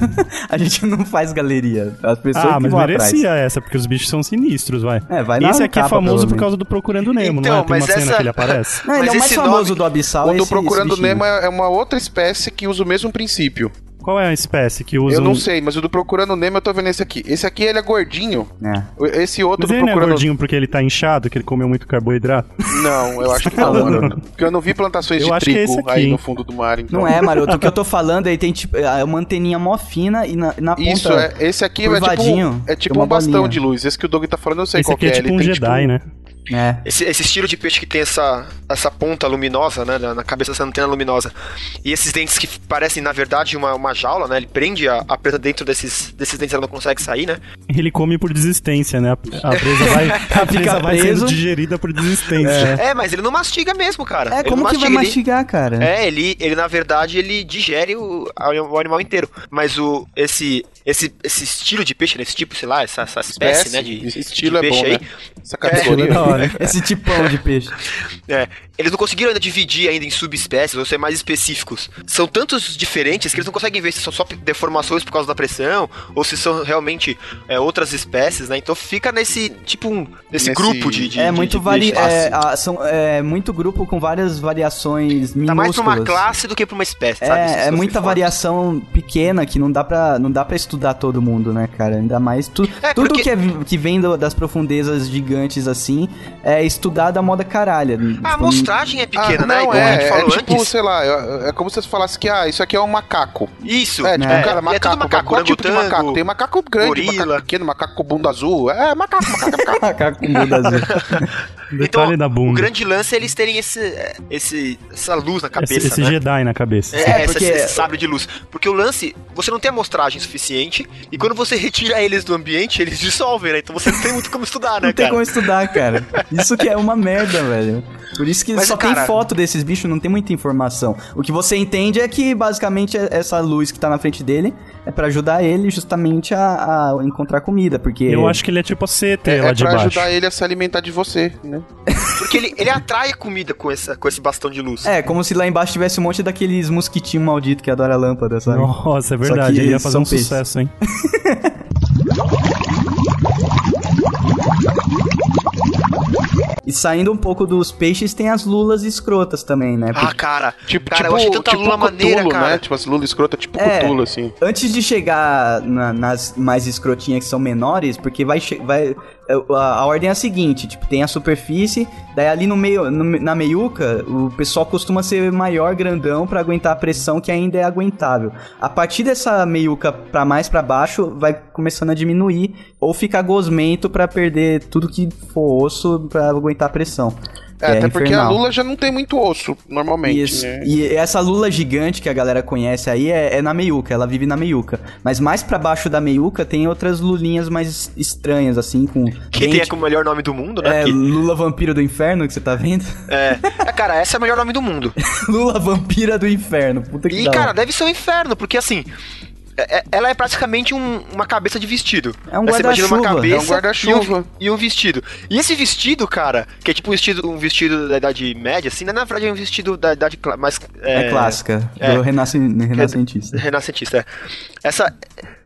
a gente não faz galeria. As pessoas Ah, que mas vão merecia atrás. essa, porque os bichos são sinistros, vai. É, vai na Esse aqui é capa, famoso por causa do Procurando Nemo, Então, não é? Tem uma mas cena essa- que ele aparece. Não, ele Mas é o mais famoso nome- do Abissal. O do esse- Procurando esse. Nemo é é uma outra espécie que usa o mesmo princípio. Qual é a espécie que usa Eu não um- sei, mas o do Procurando Nemo eu tô vendo esse aqui. Esse aqui ele é gordinho. É. Esse outro Mas do ele não é Procurando gordinho porque ele tá inchado, que ele comeu muito carboidrato? Não, eu acho que não, mano. Porque eu não vi plantações Eu de acho que é trigo esse aqui, aí hein? no fundo do mar, então. Não é, Maroto. O que eu tô falando aí tem tipo é uma anteninha mó fina e na, na ponta. Isso, é, esse aqui é tipo, é tipo um bastão bolinha. de luz. Esse que o Doug tá falando, eu sei Esse qual aqui que é é. tipo Ele um tem, Jedi, né? É. Esse, esse estilo de peixe que tem essa, essa ponta luminosa, né, na cabeça dessa antena luminosa. E esses dentes que parecem, na verdade, uma, uma jaula, né? Ele prende a, a presa dentro desses, desses dentes, ela não consegue sair, né? Ele come por desistência, né? A a presa vai, a presa vai sendo digerida por desistência. É, mas ele não mastiga mesmo, cara. É, Ele como que vai ele- mastigar, cara? É, ele, ele na verdade ele digere o, o animal inteiro. Mas o esse esse esse estilo de peixe, né, esse tipo, sei lá, essa, essa espécie, Espécie, né, de, esse de estilo é peixe bom, aí. né? Essa categoria. Esse tipão de peixe. É, eles não conseguiram ainda dividir ainda em subespécies ou ser mais específicos. São tantos diferentes que eles não conseguem ver se são só deformações por causa da pressão ou se são realmente é, outras espécies, né? Então fica nesse tipo um nesse, Nesse- grupo de, de é de- muito de vari... é, ah, são, é muito grupo com várias variações minúsculas. Tá mais pra uma classe do que pra uma espécie, sabe? É, Se é você muita for- variação pequena que não dá pra, não dá pra estudar todo mundo, né, cara? Ainda mais tu, É, tudo porque- que, é, que vem do- das profundezas gigantes assim é estudado a moda caralha. A Tipo, amostragem é pequena, Ah, né? não, é, é falou tipo, antes. sei lá, é, é como se você falasse que, ah, isso aqui é um macaco. Isso. É, tipo, é, cara, é macaco. tudo macaco. Qual tipo de macaco? Tem macaco grande, gorila. macaco pequeno, macaco com bunda azul. É, macaco, macaco, macaco. Macaco com bunda azul. Detalhe Então, da bunda. o grande lance é eles terem esse, esse, essa luz na cabeça, esse, esse né? Jedi na cabeça. É, É, porque- esse sabre de luz. Porque o lance, você não tem amostragem suficiente, e quando você retira eles do ambiente, eles dissolvem, né? Então você não tem muito como estudar, né, Não tem cara? como estudar, cara. Isso que é uma merda, velho. Por isso que Mas, só cara- tem foto desses bichos, não tem muita informação. O que você entende é que, basicamente, é- essa luz que tá na frente dele é pra ajudar ele justamente a, a encontrar comida, porque... Eu acho que ele é tipo a CT É, lá é de pra baixo. ajudar ele a se alimentar de você, né? Porque ele, ele atrai a comida com, essa, com esse bastão de luz. É, como se lá embaixo tivesse um monte daqueles mosquitinhos malditos que adora lâmpada, sabe? Nossa, é verdade. Ele ia fazer são um peixes. sucesso, hein? E saindo um pouco dos peixes, tem as lulas escrotas também, né? Ah, cara. Tipo, cara, tipo, eu achei tanta tipo lula Cthulhu, maneira, cara. né? Tipo, as lula escrota, tipo É. Cthulhu, assim. Antes de chegar na- nas mais escrotinhas que são menores, porque vai, vai a, a ordem é a seguinte, tipo, tem a superfície, daí ali no meio, no- na meiuca, o pessoal costuma ser maior, grandão, pra aguentar a pressão que ainda é aguentável. A partir dessa meiuca pra mais pra baixo, vai começando a diminuir, ou ficar gosmento pra perder tudo que for osso pra aguentar a pressão. É, até porque a lula já não tem muito osso, normalmente, Isso. né? E essa lula gigante que a galera conhece aí é, é na meiuca, ela vive na meiuca. Mas mais pra baixo da meiuca tem outras lulinhas mais estranhas, assim, com. Que dente- tem o melhor nome do mundo, né? É, Que- Lula Vampiro do Inferno, que você tá vendo? é. É, cara, essa é o melhor nome do mundo. Lula Vampira do Inferno. Puta que E, cara, deve ser um inferno, porque assim. É- é- Ela é praticamente um- uma cabeça de vestido. É um Aí você imagina uma guarda-chuva. cabeça É um guarda-chuva. E, um, e um vestido. E esse vestido, cara, que é tipo um vestido, um vestido da idade média, assim, na verdade é um vestido da idade mais. É, clássica, é. do renascentista. Renascentista, é. Essa,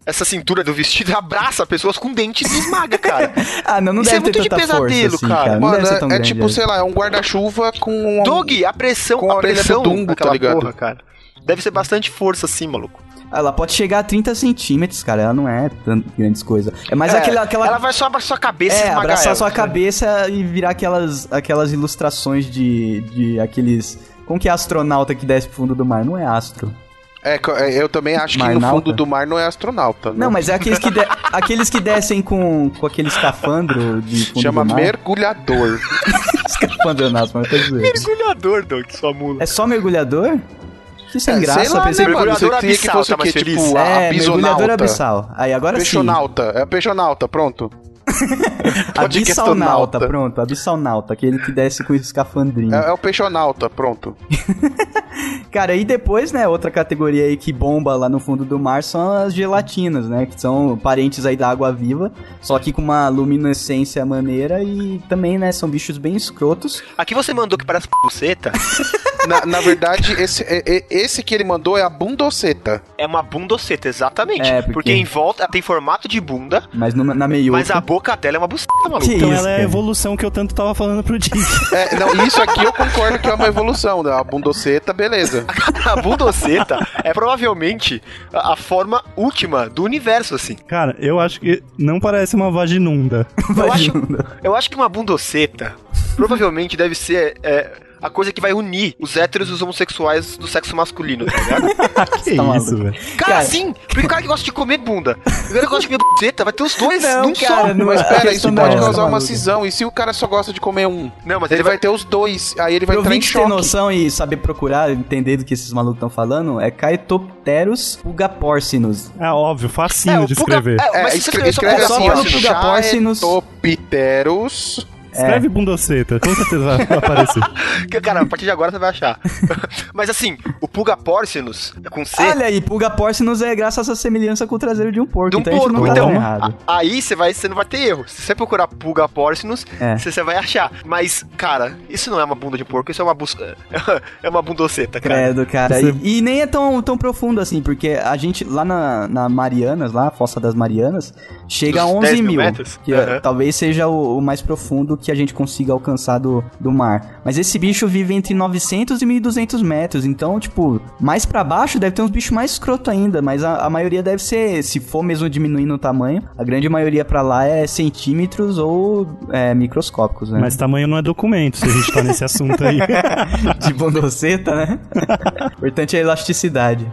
essa cintura do vestido abraça pessoas com dentes e esmaga, cara. Ah, não, não Isso deve é muito ter de tanta pesadelo, força, assim, cara. Mano, deve ser é, tão é grande. tipo, sei lá, é um guarda-chuva com um... Dog, a pressão, Com a a orelha do pressão Dumbo, tá daquela ligado? porra, cara. Deve ser bastante força assim, maluco. Ela pode chegar a 30 centímetros, cara. Ela não é grandes coisas. É mais É, aquela, aquela Ela vai só abraçar sua cabeça e É, esmagar abraçar ela, sua cabeça e virar aquelas, aquelas ilustrações de, de aqueles. Como que é astronauta que desce pro fundo do mar? Não é astro. É, é, eu também acho que no Marnauta? fundo do mar não é astronauta. né? Não, mas é aqueles que, de- aqueles que descem com, com aquele escafandro de fundo Chama do mar. mergulhador. Escafandro não, mas tá zoando. Mergulhador, Doug, sua mula. É só mergulhador? Que sem É, graça, sei lá, pensei né, que... Mergulhador que abissal, fosse tá o quê? Tipo, a É, mergulhador abissal. Aí agora sim. Peixonauta. É peixonauta, pronto. Abissalnauta, Podcastonauta. pronto. Abissalnauta, aquele que desce com escafandrinho. É, é o peixonauta, pronto. Cara, e depois, né, outra categoria aí que bomba lá no fundo do mar são as gelatinas, né? Que são parentes aí da água viva, só que com uma luminescência maneira e também, né, são bichos bem escrotos. Aqui você mandou que parece buceta. Na, na verdade, esse, é- é- esse que ele mandou é a bundoceta. É uma bundoceta, exatamente. É, porque- porque... em volta tem formato de bunda, Mas no, na meiuca... mas a boca dela é uma buceta, maluco. Então isso, ela é a evolução que eu tanto tava falando pro Dick. É, não, isso aqui eu concordo que é uma evolução. Né? A bundoceta, beleza. A bundoceta é provavelmente a, a forma última do universo, assim. Cara, eu acho que não parece uma vaginunda. Eu acho, eu acho que uma bundoceta provavelmente deve ser é, a coisa que vai unir os héteros e os homossexuais do sexo masculino, tá ligado? que tá isso, velho. Cara, Cara- sim, porque o cara que gosta de comer bunda, o cara que gosta de comer buceta, vai ter os dois Não, num cara, só. não Mas é pera, questão isso da- pode causar uma cisão. E se o cara só gosta de comer um? Não, mas Ele ele vai vai... ter os dois. Aí ele vai Pro entrar em ouvinte ter choque. noção e saber procurar, entender do que esses malucos estão falando, é Caetopterus pugaporcinus. É óbvio, facinho É, de escrever. é, É, mas se escre- você escrever escreve só assim, pelo ó. Pugapórcinos. Escreve bundoceta, com certeza vai aparecer. Cara, a partir de agora você vai achar. Mas assim, o Puga Porcinus, com C, Olha aí, pugaporcinus é graças à semelhança com o traseiro de um porco, de um então a gente porco. não tá Então, tão errado. aí você, vai, você não vai ter erro. Se você procurar Puga Porcinus, É. você, vai achar. Mas, cara, isso não é uma bunda de porco, isso é uma busca. É uma bundoceta, cara. Credo, cara. Você- E, e nem é tão, tão profundo assim, porque a gente, lá na, na Marianas, lá, a Fossa das Marianas, chega Dos a 11 10 mil mil. metros? Que é, talvez seja o, o mais profundo que a gente consiga alcançar do, do mar. Mas esse bicho vive entre 900 e 1200 metros, então, tipo, mais pra baixo deve ter uns bichos mais escroto ainda, mas a, a maioria deve ser, se for mesmo diminuindo o tamanho, a grande maioria pra lá é centímetros ou é, microscópicos, né? Mas tamanho não é documento, se a gente tá nesse assunto aí. de bondoceta, né? O importante é a elasticidade.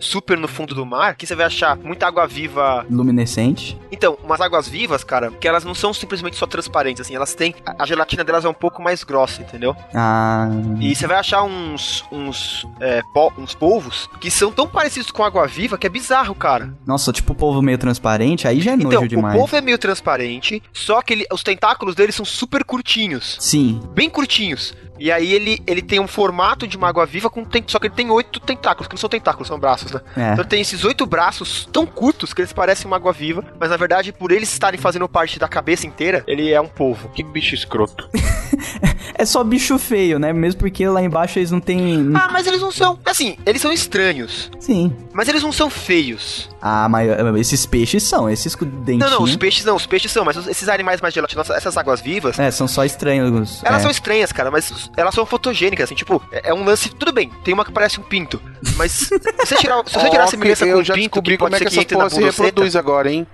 Super no fundo do mar, que você vai achar muita água viva. Luminescente. Então, umas águas vivas, cara, que elas não são simplesmente só transparentes, assim, elas têm. A gelatina delas é um pouco mais grossa, entendeu? Ah. E você vai achar uns. uns. É, po- uns polvos que são tão parecidos com água viva que é bizarro, cara. Nossa, tipo polvo meio transparente, aí já é Então, nojo o demais. polvo é meio transparente, só que ele- os tentáculos dele são super curtinhos. Sim. Bem curtinhos. E aí ele, ele tem um formato de uma água viva com só que ele tem oito tentáculos, que não são tentáculos, são braços, né? É. Então tem esses oito braços tão curtos que eles parecem uma água viva, mas na verdade, por eles estarem fazendo parte da cabeça inteira, ele é um polvo. Que bicho escroto. É só bicho feio, né? Mesmo porque lá embaixo eles não têm. Ah, mas eles não são. Assim, eles são estranhos, Sim. mas eles não são feios. Ah, mas esses peixes são, esses com dentinho. Não, não, os peixes não, os peixes são, mas esses animais mais gelatinosos, essas águas vivas, É, são só estranhos. Elas é. são estranhas, cara, mas elas são fotogênicas, assim, tipo, é é um lance. Tudo bem, tem uma que parece um pinto. Mas se você tirar, se você tirar a Ó, semelhança com eu um já pinto, descobri que pode como é que que essa porra se reproduz agora, hein?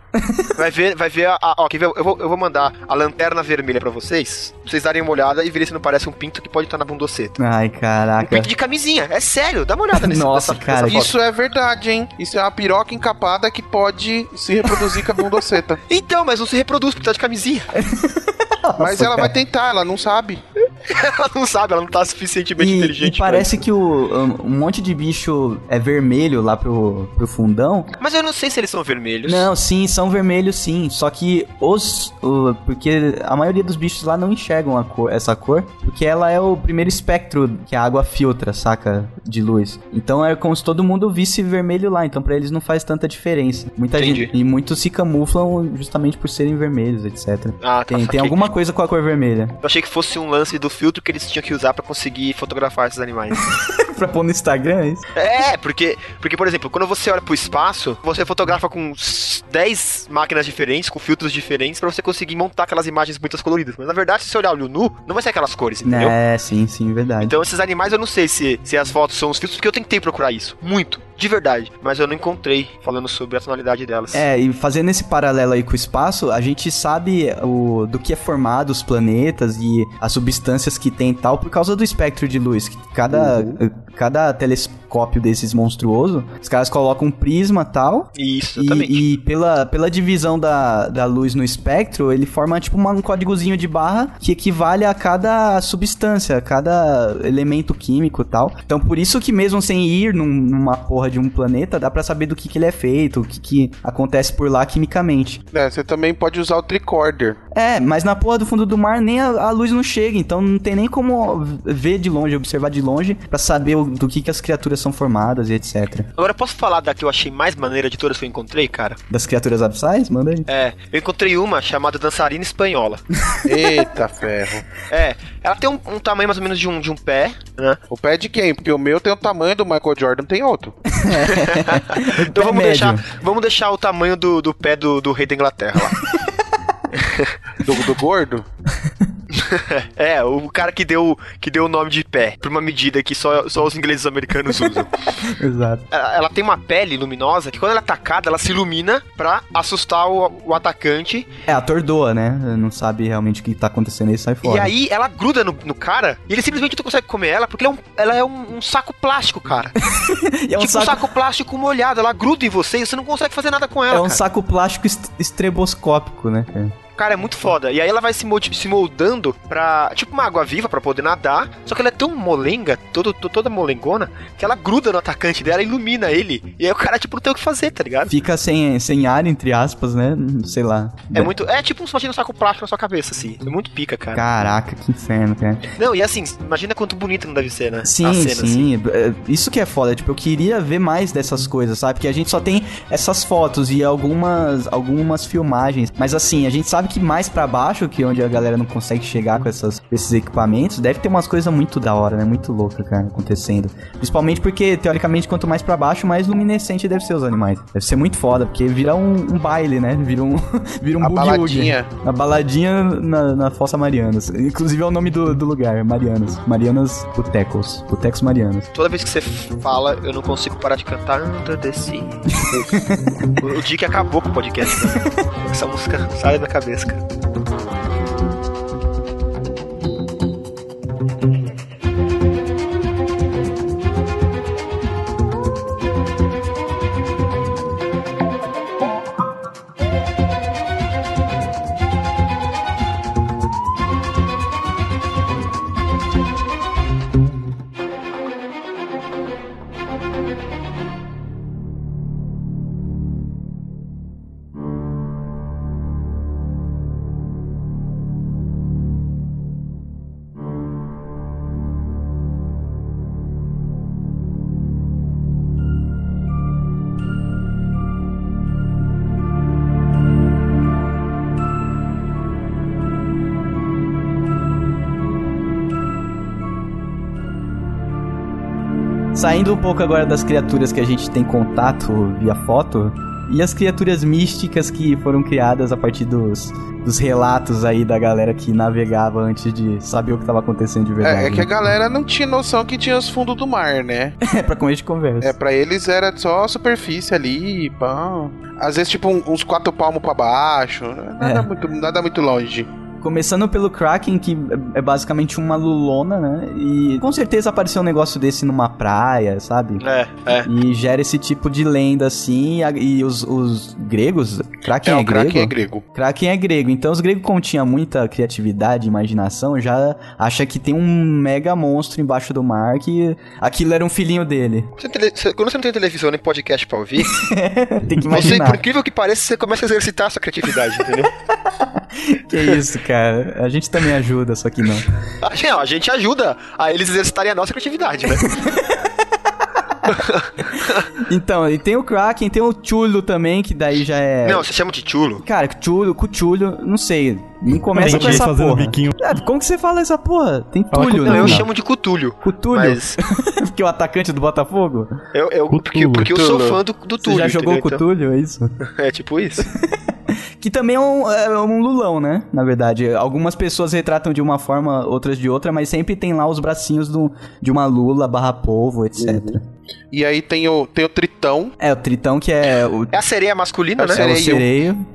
vai ver, vai ver a. a- ó, quer ver? Eu vou, eu vou mandar a lanterna vermelha pra vocês, pra vocês darem uma olhada e verem se não parece um pinto que pode estar na bundoceta. Ai, Um caraca. pinto de camisinha, é sério, dá uma olhada nesse Nossa, nessa- cara, nessa. Isso é verdade, hein? Isso é uma piroca encapada que pode se reproduzir com a bundoceta. Então, mas não se reproduz porque tá de camisinha. Mas ela vai tentar, ela não sabe. ela não sabe, ela não tá suficientemente E, inteligente. e parece que o, um, um monte de bicho é vermelho lá pro, pro fundão. Mas eu não sei se eles são vermelhos. Não, sim, são vermelhos sim. Só que os. o- porque a maioria dos bichos lá não enxergam cor- essa cor. Porque ela é o primeiro espectro que a água filtra, saca? De luz. Então é como se todo mundo visse vermelho lá. Então pra eles não faz tanta diferença. Muita Entendi. gente. E muitos se camuflam justamente por serem vermelhos, etc. Ah, tá, Tem, tem alguma coisa com a cor vermelha. Eu achei que fosse um lance do filtro que eles tinham que usar pra conseguir fotografar esses animais. pra pôr no Instagram, é isso? É, porque, porque, por exemplo, quando você olha pro espaço, você fotografa com uns 10 máquinas diferentes, com filtros diferentes, pra você conseguir montar aquelas imagens muito coloridas. Mas na verdade, se você olhar olho nu, não vai ser aquelas cores, entendeu? É, sim, sim, verdade. Então esses animais eu não sei se, se as fotos são os filtros, porque eu tentei procurar isso. Muito. De verdade. Mas eu não encontrei falando sobre a tonalidade delas. É, e fazendo esse paralelo aí com o espaço, a gente sabe o, do que é formado os planetas e as substâncias que tem e tal por causa do espectro de luz. que Cada, cada telescópio desses monstruoso, os caras colocam um prisma e tal. Isso. E, e pela, pela divisão da, da luz no espectro, ele forma tipo uma- um códigozinho de barra que equivale a cada substância, a cada elemento químico e tal. Então por isso que mesmo sem ir num- numa porra de um planeta, dá pra saber do que, que ele é feito, o que, que acontece por lá quimicamente. É, você também pode usar o tricorder. É, mas na porra do fundo do mar nem a, a luz não chega, então não tem nem como ver de longe, observar de longe, pra saber o- do que, que as criaturas são formadas e etc. Agora, posso falar da que eu achei mais maneira de todas que eu encontrei, cara? Das criaturas abissais? Manda aí. É, eu encontrei uma chamada dançarina espanhola. Eita ferro. É, ela tem um, um tamanho mais ou menos de um, de um pé, né? O pé de quem? Porque o meu tem o tamanho do Michael Jordan, tem outro. Então vamos médio. deixar, vamos deixar o tamanho do, do pé do, do rei da Inglaterra lá. Do, do gordo? É, o cara que deu, que deu o nome de pé, por uma medida que só, só os ingleses americanos usam. Exato. ela, ela tem uma pele luminosa que quando ela é atacada, ela se ilumina pra assustar o, o atacante. É, atordoa, né? Não sabe realmente o que tá acontecendo e sai fora. E aí ela gruda no, no cara e ele simplesmente não consegue comer ela porque ela é um, ela é um, um saco plástico, cara. É um tipo saco, um saco plástico molhado, ela gruda em você e você não consegue fazer nada com ela. é um cara. saco plástico est- estreboscópico, né? cara? Cara, é muito foda. E aí ela vai se, se moldando pra. Tipo uma água viva pra poder nadar. Só que ela é tão molenga, todo, to- toda molengona, que ela gruda no atacante dela ilumina ele. E aí o cara, tipo, não tem o que fazer, tá ligado? Fica sem, sem ar, entre aspas, né? Sei lá. É muito. É tipo um um saco plástico na sua cabeça, assim. É muito pica, cara. Caraca, que inferno, cara. Não, e assim, imagina quanto bonito não deve ser, né? Sim, cena, assim. sim. É, Isso que é foda. Tipo, eu queria ver mais dessas coisas, sabe? Porque a gente só tem essas fotos e algumas, algumas filmagens. Mas assim, a gente sabe sabe que mais pra baixo, que é onde a galera não consegue chegar com essas, esses equipamentos, deve ter umas coisas muito da hora, né? Muito louca, cara, acontecendo. Principalmente porque, teoricamente, quanto mais pra baixo, mais luminescente deve ser os animais. Deve ser muito foda, porque vira um, um baile, né? Vira um, vira um A baladinha. A baladinha na, na Fossa Marianas. Inclusive é o nome do, do lugar, Marianas. Marianas Botecos. Botecos Marianas. Toda vez que você fala, eu não consigo parar de cantar Under the Sea. o, o Dick acabou com o podcast. Né? Essa música sai da cabeça, cara. Saindo um pouco agora das criaturas que a gente tem contato via foto, e as criaturas místicas que foram criadas a partir dos, dos relatos aí da galera que navegava antes de saber o que estava acontecendo de verdade. É, é que a galera não tinha noção que tinha os fundos do mar, né? É pra comer de conversa. É, pra eles era só superfície ali, pá. Às vezes, tipo, um- uns quatro palmos pra baixo. Nada, É. muito, nada muito longe. Começando pelo Kraken, que é basicamente uma lulona, né? E com certeza apareceu um negócio desse numa praia, sabe? É, é. E gera esse tipo de lenda assim. E os, os gregos. Kraken É, é, o Kraken grego? é grego. Kraken é grego. Então os gregos, como tinha muita criatividade e imaginação, já acha que tem um mega monstro embaixo do mar que aquilo era um filhinho dele. Você tele- você- quando você não tem televisão nem podcast pra ouvir, tem que você, imaginar. por incrível que pareça, você começa a exercitar a sua criatividade, entendeu? Que isso, cara. A gente também ajuda, só que não. a, gente, não, a gente ajuda a eles exercitarem a nossa criatividade, né? Então, e tem o Kraken, tem o Chulo também, que daí já é. Não, você chama de chulo. Cara, Chulo, Cuchulho, não sei. Não começa Tem com gente essa fazendo porra. biquinho. Ah, como que você fala essa porra? Tem Fala Tulho, Não, né? eu chamo de cutulho. Cutulho. Mas Porque o atacante do Botafogo? eu, eu, porque, Cthulhu. porque eu sou fã do, do Você Túlio. já jogou entendeu? Cutulho, é isso? Então, é tipo isso. Que também é um, é um lulão, né? Na verdade. Algumas pessoas retratam de uma forma, outras de outra, mas sempre tem lá os bracinhos do, de uma lula barra polvo, etc. Uhum. E aí tem o, tem o Tritão. É, o Tritão que é o, É a sereia masculina, É né? é o sereio. sereio.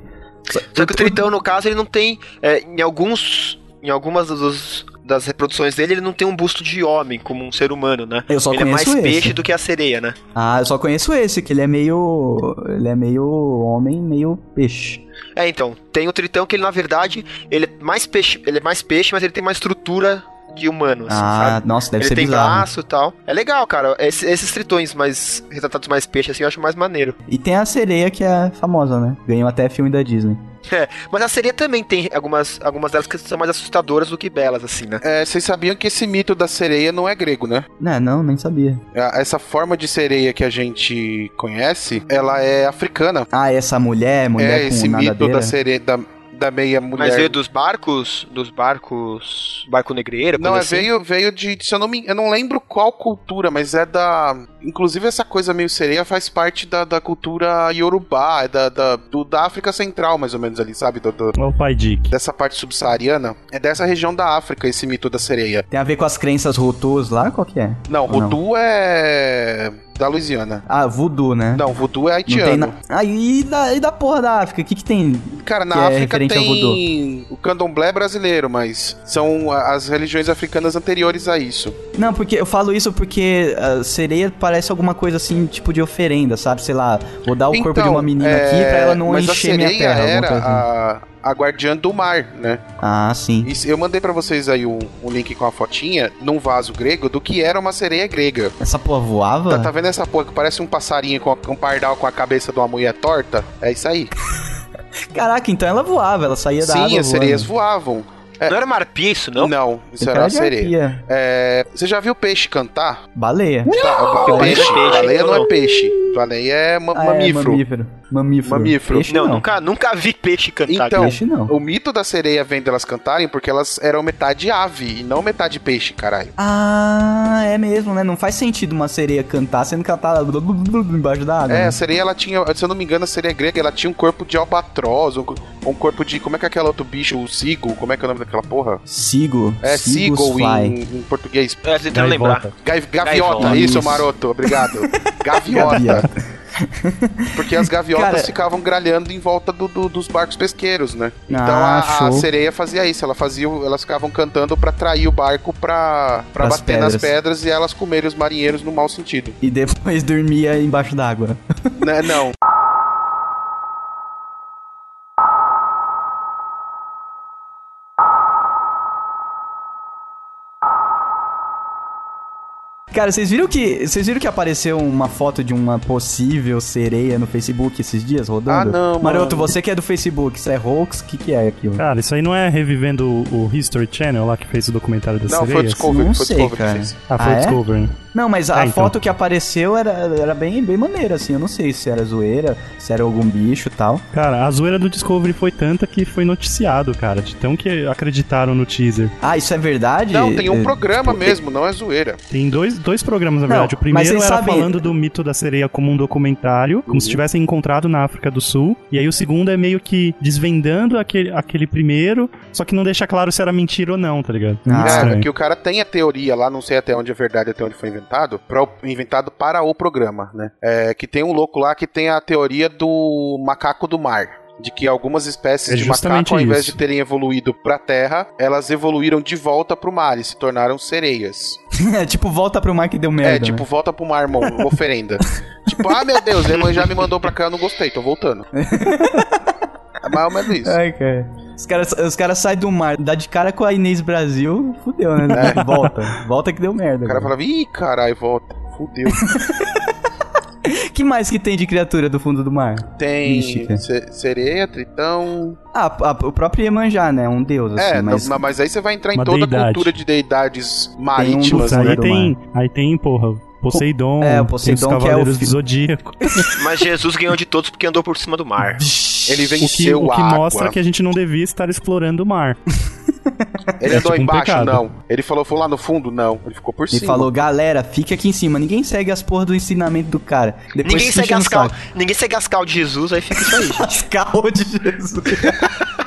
Só que o Tritão, no caso, ele não tem. é, em alguns. Em algumas dos- das reproduções dele, ele não tem um busto de homem, como um ser humano, né? Eu só ele é mais conheço esse. peixe do que a sereia, né? Ah, eu só conheço esse, que ele é meio. Ele é meio homem, meio peixe. É, então, tem o Tritão que ele, na verdade, ele é mais peixe, ele é mais peixe, mas ele tem uma estrutura de humano, assim, ah, sabe? nossa, deve ele ser tem bizarro. braço e tal. É legal, cara. Esses, esses tritões mais retratados mais peixe, assim, eu acho mais maneiro. E tem a sereia que é famosa, né? Ganhou até filme da Disney. É, mas a sereia também tem algumas, algumas delas que são mais assustadoras do que belas, assim, né? É, vocês sabiam que esse mito da sereia não é grego, né? Não, não, nem sabia. Essa forma de sereia que a gente conhece, ela é africana. Ah, essa mulher, mulher é com esse mito da sereia, da, da meia mulher. Mas veio dos barcos, dos barcos, barco negreiro, Não, é, assim. veio, veio de. Se eu, não me, eu não lembro qual cultura, mas é da. Inclusive, essa coisa meio sereia faz parte da, da cultura iorubá, é da, da, do- da África Central, mais ou menos ali, sabe? Do- do- Olha o pai Dick. dessa parte subsaariana. É dessa região da África, esse mito da sereia. Tem a ver com as crenças Hutus lá? Qual que é? Não? Voodoo é. Da Louisiana. Ah, voodoo, né? Não, Voodoo é haitiano. na... Ah, e da, e da porra da África? O que que tem? Cara, na é África ao tem. O candomblé é brasileiro, mas são as religiões africanas anteriores a isso. Não, porque eu falo isso porque a sereia parece alguma coisa assim, tipo de oferenda, sabe? Sei lá, vou dar o corpo de Então, uma menina é, aqui pra ela não mas encher a minha terra. era assim. a, a guardiã do mar, né? Ah, sim. Isso- eu mandei pra vocês aí um, um link com a fotinha num vaso grego do que era uma sereia grega. Essa porra voava? Tá, tá vendo essa porra que parece um passarinho com a- um pardal com a cabeça de uma mulher torta? É isso aí. Caraca, então ela voava, ela saía da água Sim, as sereias voando. voavam. É. Não era uma arpia isso, não? Não, isso era cara uma de sereia. É, você já viu peixe cantar? Baleia. Tá, Baleia é peixe, baleia então não não. é peixe. Baleia é ma- Ah, é, mamífero. mamífero. Mamífero. Mamífero. Peixe Não, não. Nunca, nunca vi peixe cantar. Então, Peixe não. o mito da sereia vem delas cantarem porque elas eram metade ave e não metade peixe, caralho. Ah, é mesmo, né? Não faz sentido uma sereia cantar sendo que ela tá embaixo da água. É, né? a sereia, ela tinha, se eu não me engano, a sereia grega, ela tinha um corpo de albatroz, um, um corpo de, como é que é aquele outro bicho, o sigo, como é que é o nome daquela porra? Sigo. É, fly. em, em português. É, tentando lembrar. Gaviota, Gaivota. isso, Isso. maroto, obrigado. Gaviota. Porque as gaviotas Cara- ficavam gralhando em volta do- do- dos barcos pesqueiros, né? Então Ah, a, a sereia fazia isso, ela fazia, elas ficavam cantando pra atrair o barco Pras bater nas pedras. pedras e elas comerem os marinheiros no mau sentido. E depois dormia embaixo d'água. né? Não. Cara, vocês viram que vocês viram que apareceu uma foto de uma possível sereia no Facebook esses dias rodando? Ah, não, Maroto, mano. você que é do Facebook, isso é hoax? O que, que é aquilo? Cara, isso aí não é revivendo o, History Channel lá que fez o documentário das Não, foi o sereias? Discovery, Não foi sei, Discovery cara. que fez. Ah, foi Ah, o é? Não, mas a É, então. foto que apareceu era, era bem, bem maneira, assim. Eu não sei se era zoeira, se era algum bicho e tal. Cara, a zoeira do Discovery foi tanta que foi noticiado, cara, de tão que acreditaram no teaser. Ah, isso é verdade? Não, tem um É, programa tipo, mesmo, não é zoeira. Tem dois, dois programas, na Não, verdade. O mas primeiro era sabem- falando do mito da sereia como um documentário, como se tivessem encontrado na África do Sul. E aí o segundo é meio que desvendando aquele, aquele primeiro, só que não deixa claro se era mentira ou não, tá ligado? Ah, é, que o cara tem a teoria lá, não sei até onde é verdade, até onde foi inventado, pra, o- inventado para o programa, né? É, que tem um louco lá que tem a teoria do macaco do mar. De que algumas espécies É de macaco, ao invés isso. de terem evoluído pra terra, elas evoluíram de volta pro mar e se tornaram sereias. É tipo, volta pro mar que deu merda. é, tipo, né? volta pro mar, irmão, oferenda. tipo, ah, meu Deus, a mãe já me mandou pra cá, eu não gostei, tô voltando. é mais ou menos isso. Ai, cara. Os caras os cara saem do mar, dá de cara com a Inês Brasil, fudeu, né? Volta. Volta que deu merda. É. O cara cara. falava, ih, caralho, volta. Fudeu. que mais que tem de criatura do fundo do mar? Tem Mística. sereia, tritão. Ah, a- o próprio Iemanjá, né? Um deus, assim, é, mas... não- mas... aí você vai entrar em Uma toda a deidade. cultura de deidades um marítimas, dos né? aí do tem, aí tem, porra, Poseidon, É, o tem Poseidon os que é o Cavaleiros do Zodíaco. Mas Jesus ganhou de todos porque andou por cima do mar. Ele O que, venceu o que a água. mostra que a gente não devia estar explorando o mar. Ele é andou tipo um embaixo? pecado. não. Ele falou, foi lá no fundo? Não. Ele ficou por Ele cima. falou, galera, fique aqui em cima. Ninguém segue as porras do ensinamento do cara. Depois Ninguém segue, as o cal... Ninguém segue as cal de Jesus, aí fica isso aí. As carro de Jesus.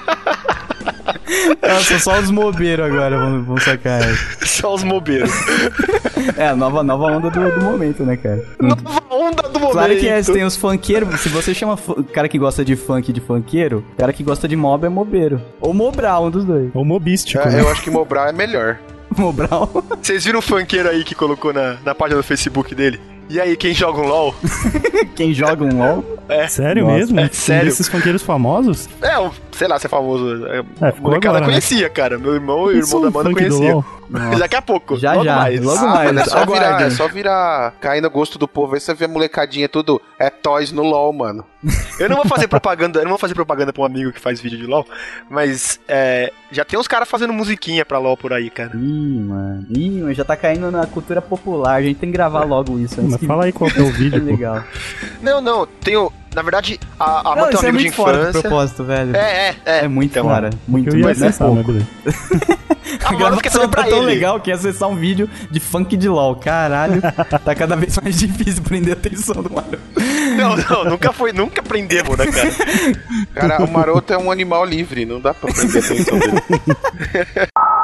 Nossa, só os mobeiros agora vão, vão sacar. Só os mobeiros. É, a nova, nova onda do, do momento, né, cara? Nova onda do momento. Claro que é, tem os funkeiros. Se você chama cara que gosta de funk de funkeiro, cara que gosta de mob é mobeiro. Ou mobral, um dos dois. Ou mobístico, É, né? eu acho que Mobral é melhor. Mobral. Vocês viram o funkeiro aí que colocou na, na página do Facebook dele? E aí, quem joga um LOL? Quem joga um LOL. Sério Nossa, mesmo? é sério. desses funkeiros famosos? É, um- sei lá se é famoso. É, É, molecada né? conhecia, cara. Meu irmão e o irmão é da banda conheciam. Daqui a pouco. Já, logo já, mais. logo Ah, mais. mano, é só virar, é só virar, cair no gosto do povo. Aí você vê a molecadinha tudo, é toys no LOL, mano. Eu não vou fazer propaganda, eu não vou fazer propaganda pra um amigo que faz vídeo de LOL, mas é, já tem uns caras fazendo musiquinha pra LOL por aí, cara. Ih, mano. Ih, mano, já tá caindo na cultura popular. A gente tem que gravar logo isso. antes Mas que- fala aí qual é o É vídeo, legal. Não, não, tenho. Na verdade, a, a Não, tem um isso é amigo de muito fora do infância. propósito, velho. É, é, é. É muito Então, fora. Muito, Eu ia mas não é acessar, pouco. A gravação tá pra tão ele. legal que acessar um vídeo de funk de LOL. Caralho, tá cada vez mais difícil prender a atenção do Mario. Não, não, nunca foi, nunca aprendemos, né, cara? Cara, o maroto é um animal livre, não dá pra prender a atenção dele.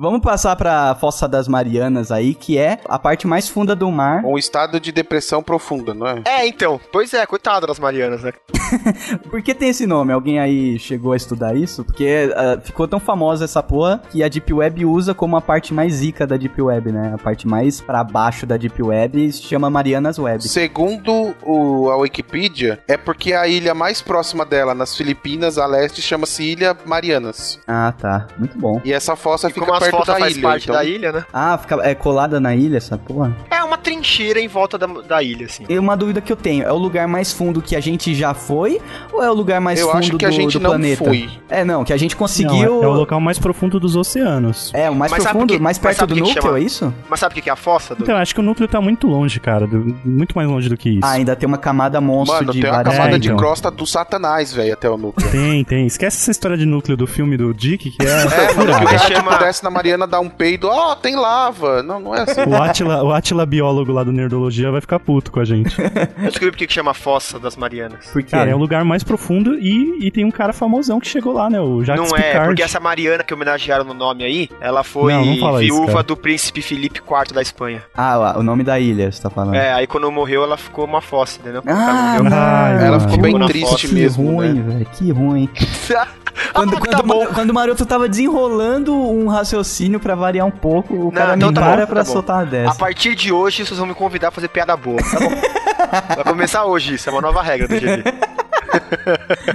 Vamos passar pra Fossa das Marianas aí, que é a parte mais funda do mar. Um estado de depressão profunda, não é? É, então. Pois é, coitado das Marianas, né? Por que tem esse nome? Alguém aí chegou a estudar isso? Porque ah, ficou tão famosa essa porra que a Deep Web usa como a parte mais zica da Deep Web, né? A parte mais pra baixo da Deep Web se chama Marianas Web. Segundo o- a Wikipedia, é porque a ilha mais próxima dela, nas Filipinas, a leste, chama-se Ilha Marianas. Ah, tá. Muito bom. E essa fossa E fica como as perto fossa da faz ilha, parte então. da ilha, né? Ah, fica, é colada na ilha essa porra? É uma trincheira em volta da, da ilha, assim. E uma dúvida que eu tenho, é o lugar mais fundo que a gente já foi ou é o lugar mais Eu fundo acho que do, a gente do não planeta? foi. É, não, que a gente Não, conseguiu... é, é o local mais profundo dos oceanos. É, o mais Mas profundo, que- mais mas perto sabe do que que núcleo, chama? é isso? Mas sabe o que que é a fossa? Do... Então, eu acho que o núcleo tá muito longe, cara. do- muito mais longe do que isso. Ah, ainda tem uma camada monstro Mano, de tem uma camada É, de então. crosta do satanás, velho, até o núcleo. Tem, tem. Esquece essa história de núcleo do filme do Dick, que é, É, mano, que o cara na Mariana, dá um peido, ó, tem lava. Não, não é assim. O Atila, o Atila biólogo lá do Nerdologia vai ficar puto com a gente. Eu descobri por que chama Fossa das Marianas. Por quê? Cara, é o lugar mais profundo e, e tem um cara famosão que chegou lá, né? O Jacques não é, Picard. porque essa Mariana que homenagearam no nome aí, ela foi Não, não isso, viúva cara. do príncipe Felipe IV da Espanha. Ah, o nome da ilha, você tá falando. É, aí quando morreu, ela ficou uma fossa, entendeu? Ah, Ela. Ai, mano. Ela ficou bem triste que mesmo, ruim, né? velho, que ruim. Quando, Ah, quando, tá bom. quando o Maroto tava desenrolando um raciocínio pra variar um pouco, o Não, cara então me tá para bom, pra tá soltar uma A dessa. partir de hoje, vocês vão me convidar a fazer piada boa, tá bom? Vai começar hoje isso, é uma nova regra do GD.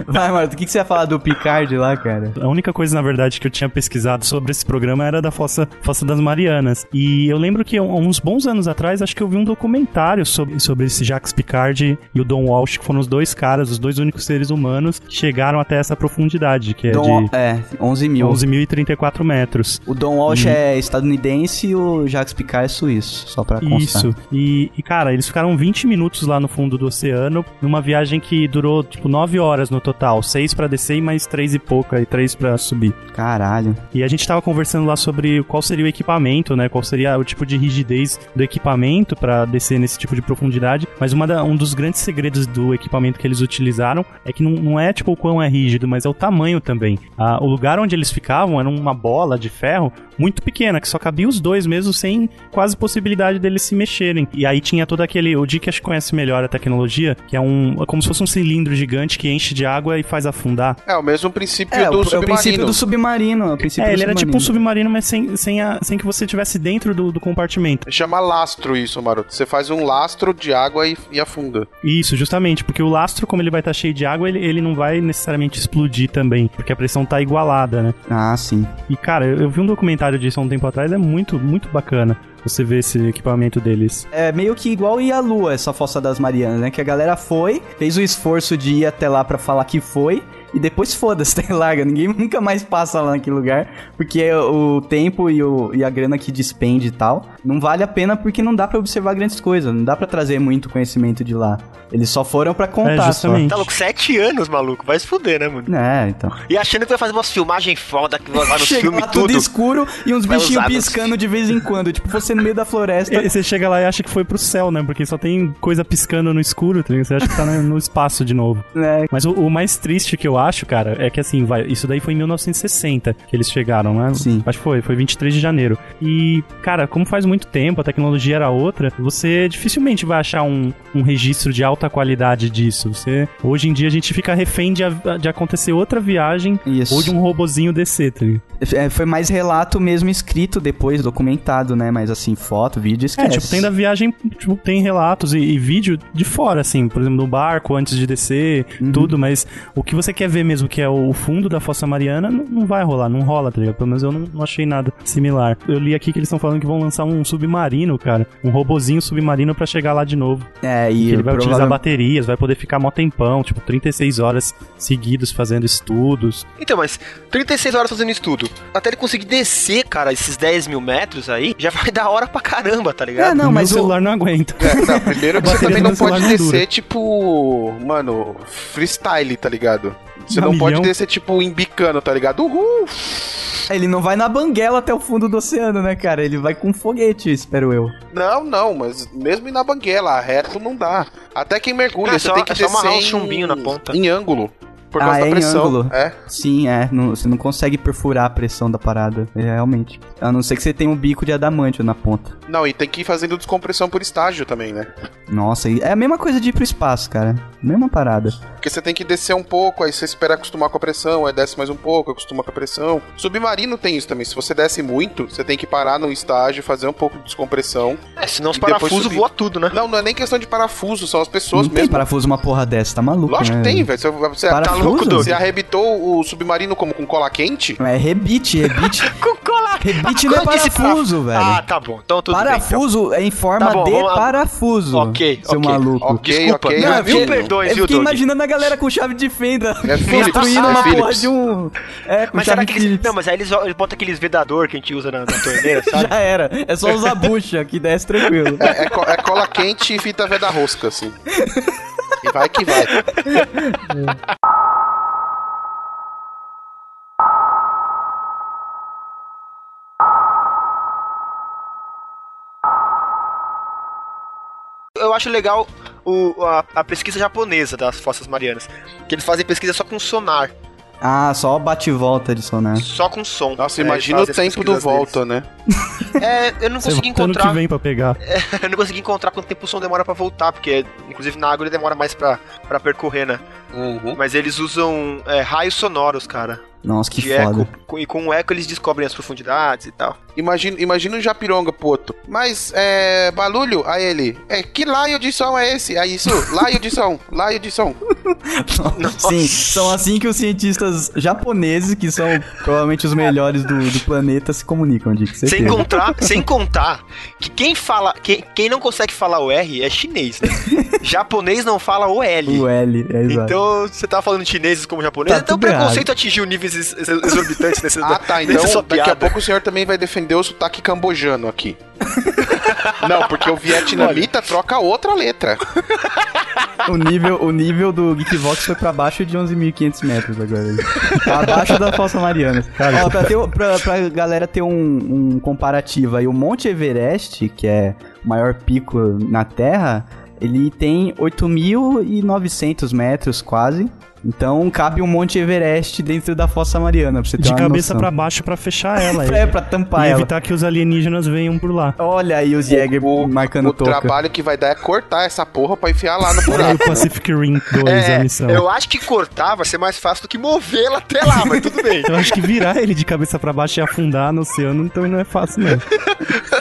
Vai, Maroto, o que, que você ia falar do Picard lá, cara? A única coisa, na verdade, que eu tinha pesquisado sobre esse programa era da Fossa, Fossa das Marianas. E eu lembro que há uns bons anos atrás, acho que eu vi um documentário sobre, sobre esse Jacques Picard e o Don Walsh, que foram os dois caras, os dois únicos seres humanos que chegaram até essa profundidade, que é Dom, de é, 11 mil. 11.034 metros. O Don Walsh é estadunidense e o Jacques Picard é suíço, só pra constar. Isso. E, e, cara, eles ficaram 20 minutos lá no fundo do oceano, numa viagem que durou, tipo, 9 horas no total. 6 pra descer e mais 3 e pouco, aí 3 pra subir. Caralho. E a gente tava conversando lá sobre qual seria o equipamento, né? Qual seria o tipo de rigidez do equipamento pra descer nesse tipo de profundidade. Mas uma da- um dos grandes segredos do equipamento que eles utilizaram é que não, não é tipo o quão é rígido, mas é o tamanho também. Ah, o lugar onde eles ficavam era uma bola de ferro muito pequena, que só cabia os dois mesmo, sem quase possibilidade deles se mexerem. E aí tinha todo aquele. O Dick acho que conhece melhor a tecnologia, que é um. é como se fosse um cilindro gigante que enche de água e faz afundar. É o mesmo princípio É, do o, é o submarino. princípio do submarino. É, o princípio É, do ele era tipo um submarino. submarino, mas sem, sem, a- sem que você estivesse dentro do, do compartimento. Chama lastro isso, Maroto. Você faz um lastro de água e, e afunda. Isso, justamente, porque o lastro, como ele vai estar cheio de água, ele, ele não vai necessariamente explodir também, porque a pressão tá igualada, né? Ah, sim. E, cara, eu, eu vi um documentário disso há um tempo atrás, é muito, muito bacana você ver esse equipamento deles. É meio que igual ir à lua, essa Fossa das Marianas, né? Que a galera foi, fez o esforço de ir até lá pra falar que foi, e depois foda-se, tá larga. Ninguém nunca mais passa lá naquele lugar, porque o tempo e, o, e a grana que despende e tal, não vale a pena porque não dá pra observar grandes coisas, não dá pra trazer muito conhecimento de lá. Eles só foram pra contar, É, justamente. Tá louco, sete anos, maluco, vai se fuder, né, mano? É, então. E achando que vai fazer umas filmagens foda que vai nos Chega filmes lá tudo tudo. escuro e uns Vai bichinhos nos- piscando de vez em quando, tipo você no meio da floresta. E você chega lá e acha que foi pro céu, né? Porque só tem coisa piscando no escuro, tá? Você acha que tá no, no espaço de novo. né? Mas o, o mais triste que eu acho, cara, é que assim, vai, isso daí foi em 1960 que eles chegaram, né? Sim. Acho que foi, foi 23 de janeiro. E, cara, como faz muito tempo, a tecnologia era outra, você dificilmente vai achar um, um registro de alta qualidade disso. Você, hoje em dia a gente fica refém de, de acontecer outra viagem Isso. ou de um robozinho descer, tá? É, foi mais relato mesmo escrito depois, documentado, né? Mas assim, foto, vídeo, É, esquece. tipo, tem da viagem, tipo, tem relatos e, e vídeo de fora, assim, por exemplo, no barco, antes de descer, Uhum. tudo, mas o que você quer ver mesmo, que é o fundo da Fossa Mariana, não, não vai rolar, não rola, tá ligado? Pelo menos eu não, não achei nada similar. Eu li aqui que eles estão falando que vão lançar um submarino, cara, um robozinho submarino pra chegar lá de novo. É, Que e ele vai utilizar provavelmente- baterias, vai poder ficar mó tempão, tipo, 36 horas seguidos fazendo estudos. Então, mas 36 horas fazendo estudo. Até ele conseguir descer, cara, esses 10 mil metros aí, já vai dar hora pra caramba, tá ligado? É, não, mas meu o- celular não aguenta. É, não, primeiro que A você também não pode não descer, dura. tipo, mano, freestyle, tá ligado? Você não pode milhão. descer, tipo, embicando, tá ligado? Uhul! Ele não vai na banguela até o fundo do oceano, né, cara? Ele vai com foguete, espero eu. Não, não, mas mesmo ir na banguela, reto não dá. Até quem mergulha, É você só- tem que é só descer amarrar um em- chumbinho na ponta. Em ângulo. Por Ah, causa é da em pressão. ângulo. É. Sim, é. não- você não consegue perfurar a pressão da parada, é, realmente. A não ser que você tenha um bico de adamantio na ponta. Não, e tem que ir fazendo descompressão por estágio também, né? Nossa, é a mesma coisa de ir pro espaço, cara. Mesma parada. Porque você tem que descer um pouco, aí você espera acostumar com a pressão, aí desce mais um pouco, acostuma com a pressão. Submarino tem isso também. Se você desce muito, você tem que parar no estágio, fazer um pouco de descompressão. É, senão os parafusos voam tudo, né? Não, não é nem questão de parafuso, são as pessoas Não tem mesmo. parafuso uma porra dessa, tá maluco, Lógico né? que tem, velho. Você, você, Parafuso? Você arrebitou o submarino como com cola quente? É rebite, rebite. Com cola. Rebite não é parafuso, paraf- velho. Ah, tá bom. Então tudo bem. então. parafuso é em forma Tá bom, de parafuso. Ok, seu ok. maluco. Ok, Desculpa. ok. Não, filho. perdões, Eu viu, fiquei Doug? imaginando a galera com chave de fenda É Philips, construindo é uma porra de um. É, com Mas chave será que eles... Philips. Não, mas aí eles, eles botam aqueles vedador que a gente usa na, na torneira, sabe? Já era. É só usar bucha que desce tranquilo. É, é é cola quente e fita veda rosca, assim. E vai que vai. Eu acho legal o, a, a pesquisa japonesa das Fossas Marianas. Que eles fazem pesquisa só com sonar. Ah, só bate e volta de sonar. Só com som. Nossa, É, imagina o tempo do volta, né? deles. É, eu não Você consegui ano encontrar. que vem pra pegar. eu não consegui encontrar quanto tempo o som demora pra voltar, porque inclusive na água ele demora mais pra, pra percorrer, né? Uhum. Mas eles usam é, raios sonoros, cara. Nossa, que de foda. eco. E com o eco eles descobrem as profundidades e tal. Imagina, imagina o Japironga pro outro. Mas, é. Barulho? Aí ele. É, que laio de som é esse? Aí isso, laio de som, laio de som. Sim, são assim que os cientistas japoneses, que são provavelmente os melhores do, do planeta, se comunicam, Dick. Sem contar, sem contar que quem fala. Quem, quem não consegue falar o R é chinês, né? Japonês não fala o L. O L, é exato. Então, você tava falando chineses como japonês, Tá então o preconceito atingiu níveis ex- ex- exorbitantes nesse Ah, tá. Então, daqui a piada. pouco o senhor também vai defender o sotaque cambojano aqui. Não, porque o vietnamita troca outra letra. O nível, o nível do Geekvox foi pra baixo de 11.500 metros agora. Tá abaixo da Fossa Mariana. Ó, pra, ter, pra, pra galera ter um, um comparativo aí, o Monte Everest, que é o maior pico na Terra, ele tem 8.900 metros quase. Então cabe um Monte Everest dentro da Fossa Mariana, pra você ter De uma cabeça pra baixo pra fechar ela. É, pra tampar e ela. evitar que os alienígenas venham por lá. Olha aí os Jäger marcando o toca. trabalho que vai dar é cortar essa porra pra enfiar lá no buraco. o Pacific Rim 2, É, a missão. eu acho que cortar vai ser mais fácil do que movê-la até lá, mas tudo bem. Eu acho que virar ele de cabeça pra baixo e afundar no oceano também não é fácil, não.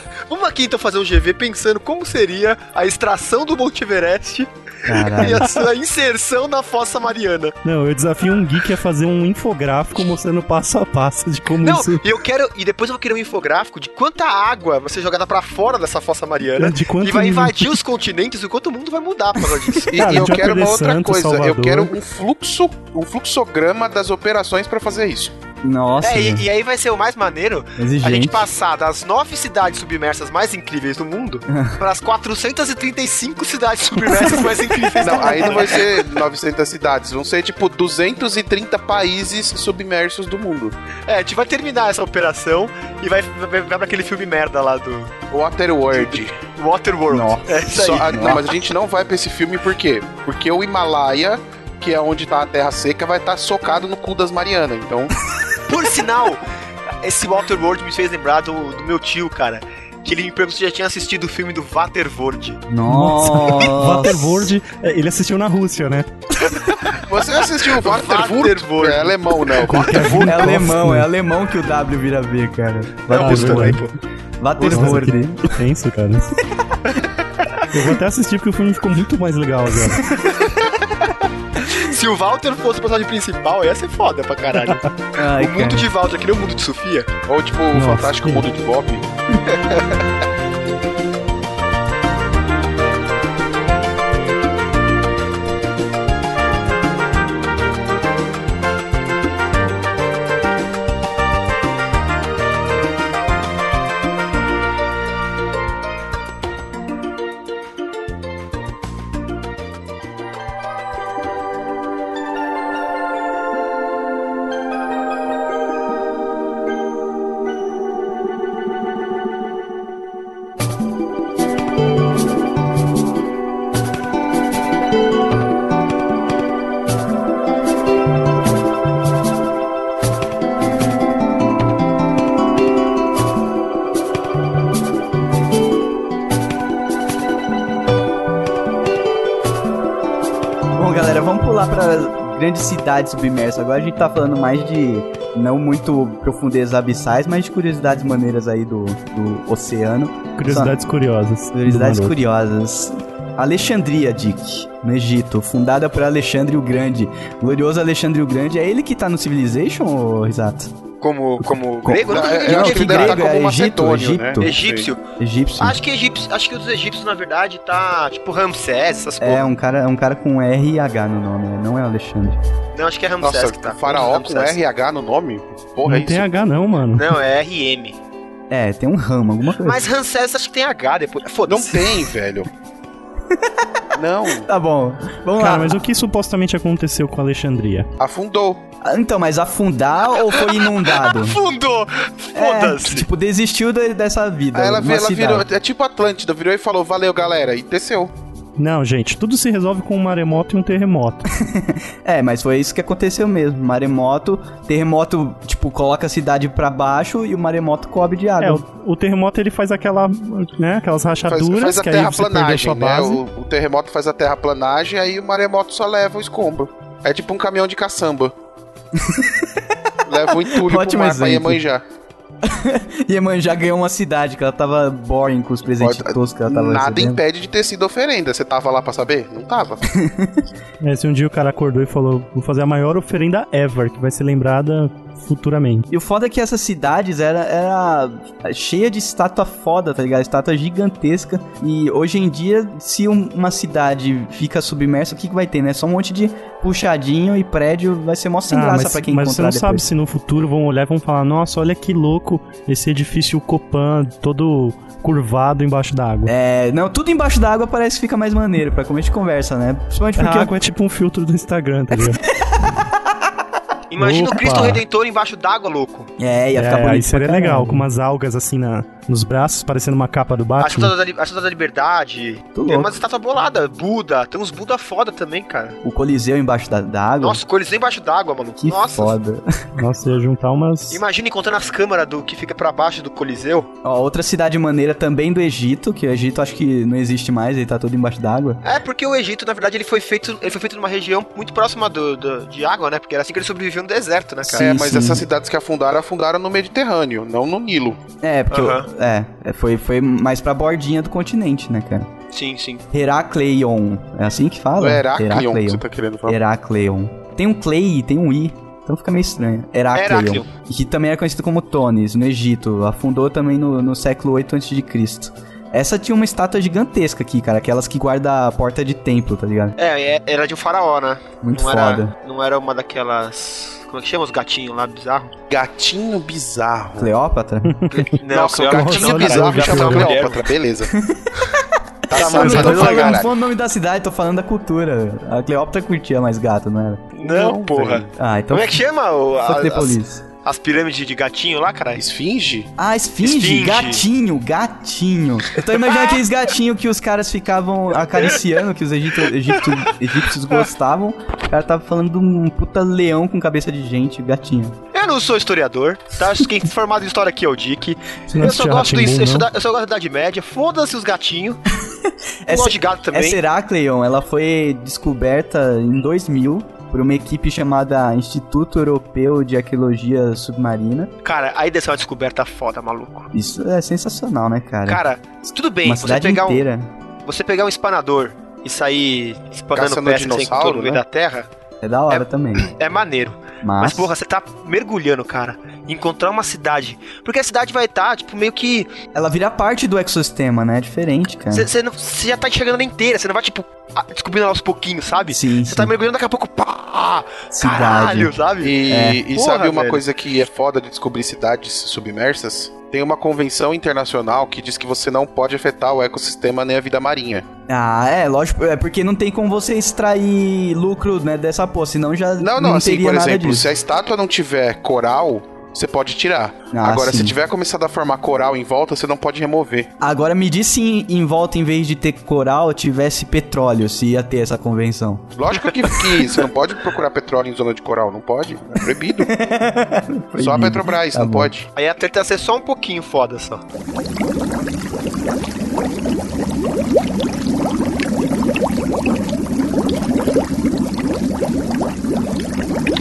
Aqui então fazer um GV pensando como seria a extração do Monte Everest e Caralho. a sua inserção na Fossa Mariana. Não, eu desafio um geek a fazer um infográfico mostrando passo a passo de como Não, isso. e eu quero. E depois eu vou querer um infográfico de quanta água vai ser jogada pra fora dessa Fossa Mariana. De quanto e vai invadir os continentes e quanto o mundo vai mudar por causa disso. E, Cara, e eu quero uma outra Santos, coisa. Eu Salvador. quero um fluxo, um fluxograma das operações pra fazer isso. Nossa, É, e, e aí vai ser o mais maneiro a gente exigente. passar das nove cidades submersas mais incríveis do mundo para as 435 cidades submersas mais incríveis do Não, aí não vai ser 900 cidades, vão ser tipo 230 países submersos do mundo. É, a gente vai terminar essa operação e vai, vai, vai pra aquele filme merda lá do Waterworld. Waterworld. Nossa. É isso aí. Só- ah, não, mas a gente não vai pra esse filme por quê? Porque o Himalaia, que é onde tá a Terra Seca, vai estar socado no cu das Marianas. Então, Por sinal, esse Waterworld me fez lembrar do, do meu tio, cara. Que ele me perguntou se já tinha assistido o filme do Waterworld. Nossa. Waterworld, é, ele assistiu na Rússia, né? você assistiu o Waterworld? Waterworld. É alemão, não. É alemão, é alemão que o W vira V, cara. O Russo também, verdade. pô. Nossa, Waterworld. que, que tenso, cara. Eu vou até assistir porque o filme ficou muito mais legal agora. Se o Walter fosse o personagem principal, ia ser foda pra caralho. Ai, o mundo cara. de Walter, que nem o mundo de Sofia. Ou tipo o Nossa, Fantástico que- Mundo de Bob. cidades submersas. Agora a gente tá falando mais de não muito profundezas abissais, mas de curiosidades maneiras aí do, do oceano. Curiosidades curiosas. Curiosidades curiosas. Alexandria, Dick, no Egito, fundada por Alexandre o Grande. Glorioso Alexandre o Grande, é ele que tá no Civilization, ou Risato? Como, como Co- grego? Eu não É, entendi eu acho que deve tá. como grego, é Egito, Egito. né? Egípcio. Egípcio. Acho que egípcio, acho que os egípcios, na verdade, tá tipo Ramsés, essas É coisas. um cara, é um cara com R e H no nome, né? não é Alexandre. Não, acho que é Ramsés Nossa, que tá. faraó com Ramsés. RH no nome? Porra, é Não tem isso? H não, mano. Não, é RM. É, tem um ramo, alguma coisa. Mas Ramsés acho que tem H depois. Não Foda-se. tem, velho. Não, Tá bom, vamos Cara, lá. mas o que supostamente aconteceu com Alexandria? afundou. Ah, Então, mas afundar ou foi inundado? Afundou! É, Foda-se! tipo, desistiu de- dessa vida. Aí ela, ela virou, é tipo Atlântida, virou e falou, valeu galera, e desceu. Não, gente, tudo se resolve com um maremoto e um terremoto. É, mas foi isso que aconteceu mesmo. Maremoto, terremoto, tipo, coloca a cidade pra baixo e o maremoto cobre de água. É, o, o terremoto ele faz aquela, né, aquelas Faz, rachaduras faz a que aí você perdeu terraplanagem, sua né? base. O, o terremoto faz a terraplanagem, aí o maremoto só leva o escombro. É tipo um caminhão de caçamba. leva o entulho pro Ótimo mar pra exemplo. Iemanjá. Iemanjá ganhou uma cidade que ela tava boring com os presentes Pode- toscos que ela tava Nada recebendo. impede de ter sido oferenda. Você tava lá pra saber? Não tava. É, se um dia o cara acordou e falou, vou fazer a maior oferenda ever, que vai ser lembrada futuramente. E o foda é que essas cidades era, era cheia de estátua foda, tá ligado? Estátua gigantesca. E hoje em dia, se um- uma cidade fica submersa, o que, que vai ter, né? Só um monte de puxadinho e prédio, vai ser mó sem graça Ah, mas, pra quem mas você encontrar não depois. sabe se no futuro vão olhar e vão falar, nossa, olha que louco esse edifício Copan todo curvado embaixo d'água. É, não, tudo embaixo da água parece que fica mais maneiro pra comer de conversa, né? Principalmente porque A água é tipo um filtro do Instagram, tá ligado? Imagina Opa. o Cristo Redentor embaixo d'água, louco. É, ia ficar é, bonito. aí seria legal, com umas algas assim na, nos braços, parecendo uma capa do A Batman. Estátua da, a Estátua da Liberdade. Tô Tem louco. umas estátuas boladas. Buda. Tem uns Buda foda também, cara. O Coliseu embaixo da, da água. Nossa, o Coliseu embaixo d'água, mano. que Nossa. foda. Nossa, ia juntar umas... Imagina encontrando as câmeras do que fica pra baixo do Coliseu. Ó, outra cidade maneira também do Egito, que o Egito acho que não existe mais, ele tá todo embaixo d'água. É porque o Egito, na verdade, ele foi feito, ele foi feito numa região muito próxima do, do- de água, né? Porque era assim que ele sobreviveu no deserto, né, cara? Sim, é, mas sim. essas cidades que afundaram, afundaram no Mediterrâneo, não no Nilo. É, porque Aham. é, é, foi, foi mais pra bordinha do continente, né, cara? Sim, sim. Herakleion, é assim que fala? No Heraklion que você tá querendo falar. Herakleion. Tem um Clay e tem um I, então fica meio estranho. Herakleion. Heraklion. Que também era conhecido como Tones, no Egito. Afundou também no, no século 8 a.C. Essa tinha uma estátua gigantesca aqui, cara. Aquelas que guarda a porta de templo, tá ligado? É, é- era de um faraó, né? Muito não foda. Era, não era uma daquelas. Como é que chama os gatinhos lá, bizarro? Gatinho bizarro. Cleópatra? Não, Nossa, o Cleópatra- gatinho olha, bizarro chama. Cleópatra, beleza. tá Tá, não eu tô tô falando, não caralho. falando o nome da cidade, tô falando da cultura. A Cleópatra curtia mais gato, não era? Não, Não, porra. Ah, então. Como é que chama? O, a- Fuck the as, police. As pirâmides de gatinho lá, cara? Esfinge? Ah, esfinge, Esfinge. gatinho, gatinho. Eu tô imaginando aqueles gatinhos que os caras ficavam acariciando, que os egito, egito, egípcios gostavam. O cara tava falando de um puta leão com cabeça de gente, gatinho. Eu não sou historiador, tá? Quem é formado em história aqui é o Dick. Eu só, gosto do, Rá-Tim-Bum, eu, só eu só gosto da Idade Média. Foda-se os gatinhos. Eu Essa- gosto de gato também. Essa Herakleion, ela foi descoberta em 2000 por uma equipe chamada Instituto Europeu de Arqueologia Submarina. Cara, aí dessa é uma descoberta foda, maluco. Isso é sensacional, né, cara? Cara, tudo bem, uma você cidade pegar, um, inteira. você pegar um espanador e sair espanando peças sem controle no meio né? da terra, É da hora também. é maneiro. Mas, Mas, porra, você tá mergulhando, cara, encontrar uma cidade. Porque a cidade vai estar, tipo, meio que. ela vira parte do ecossistema, né? É diferente, cara. Você já tá enxergando ela inteira, você não vai, tipo, descobrindo ela aos pouquinhos, sabe? Sim, Você sim. tá mergulhando daqui a pouco, pá! Cidade. Caralho, sabe? E, É. e Porra, sabe uma velho. coisa que é foda de descobrir cidades submersas? Tem uma convenção internacional que diz que você não pode afetar o ecossistema nem a vida marinha. Ah, é, lógico, é porque não tem como você extrair lucro, né, dessa porra, senão já Não, não, assim, teria por nada exemplo, disso. se a estátua não tiver coral, você pode tirar. Ah, Agora, sim. se tiver começado a formar coral em volta, você não pode remover. Agora me diz se em, em volta, em vez de ter coral, tivesse petróleo, se ia ter essa convenção. Lógico que, que você não pode procurar petróleo em zona de coral, não pode. É proibido. Só a Petrobras, Tá não bom. pode. Aí a treta ser só um pouquinho foda só.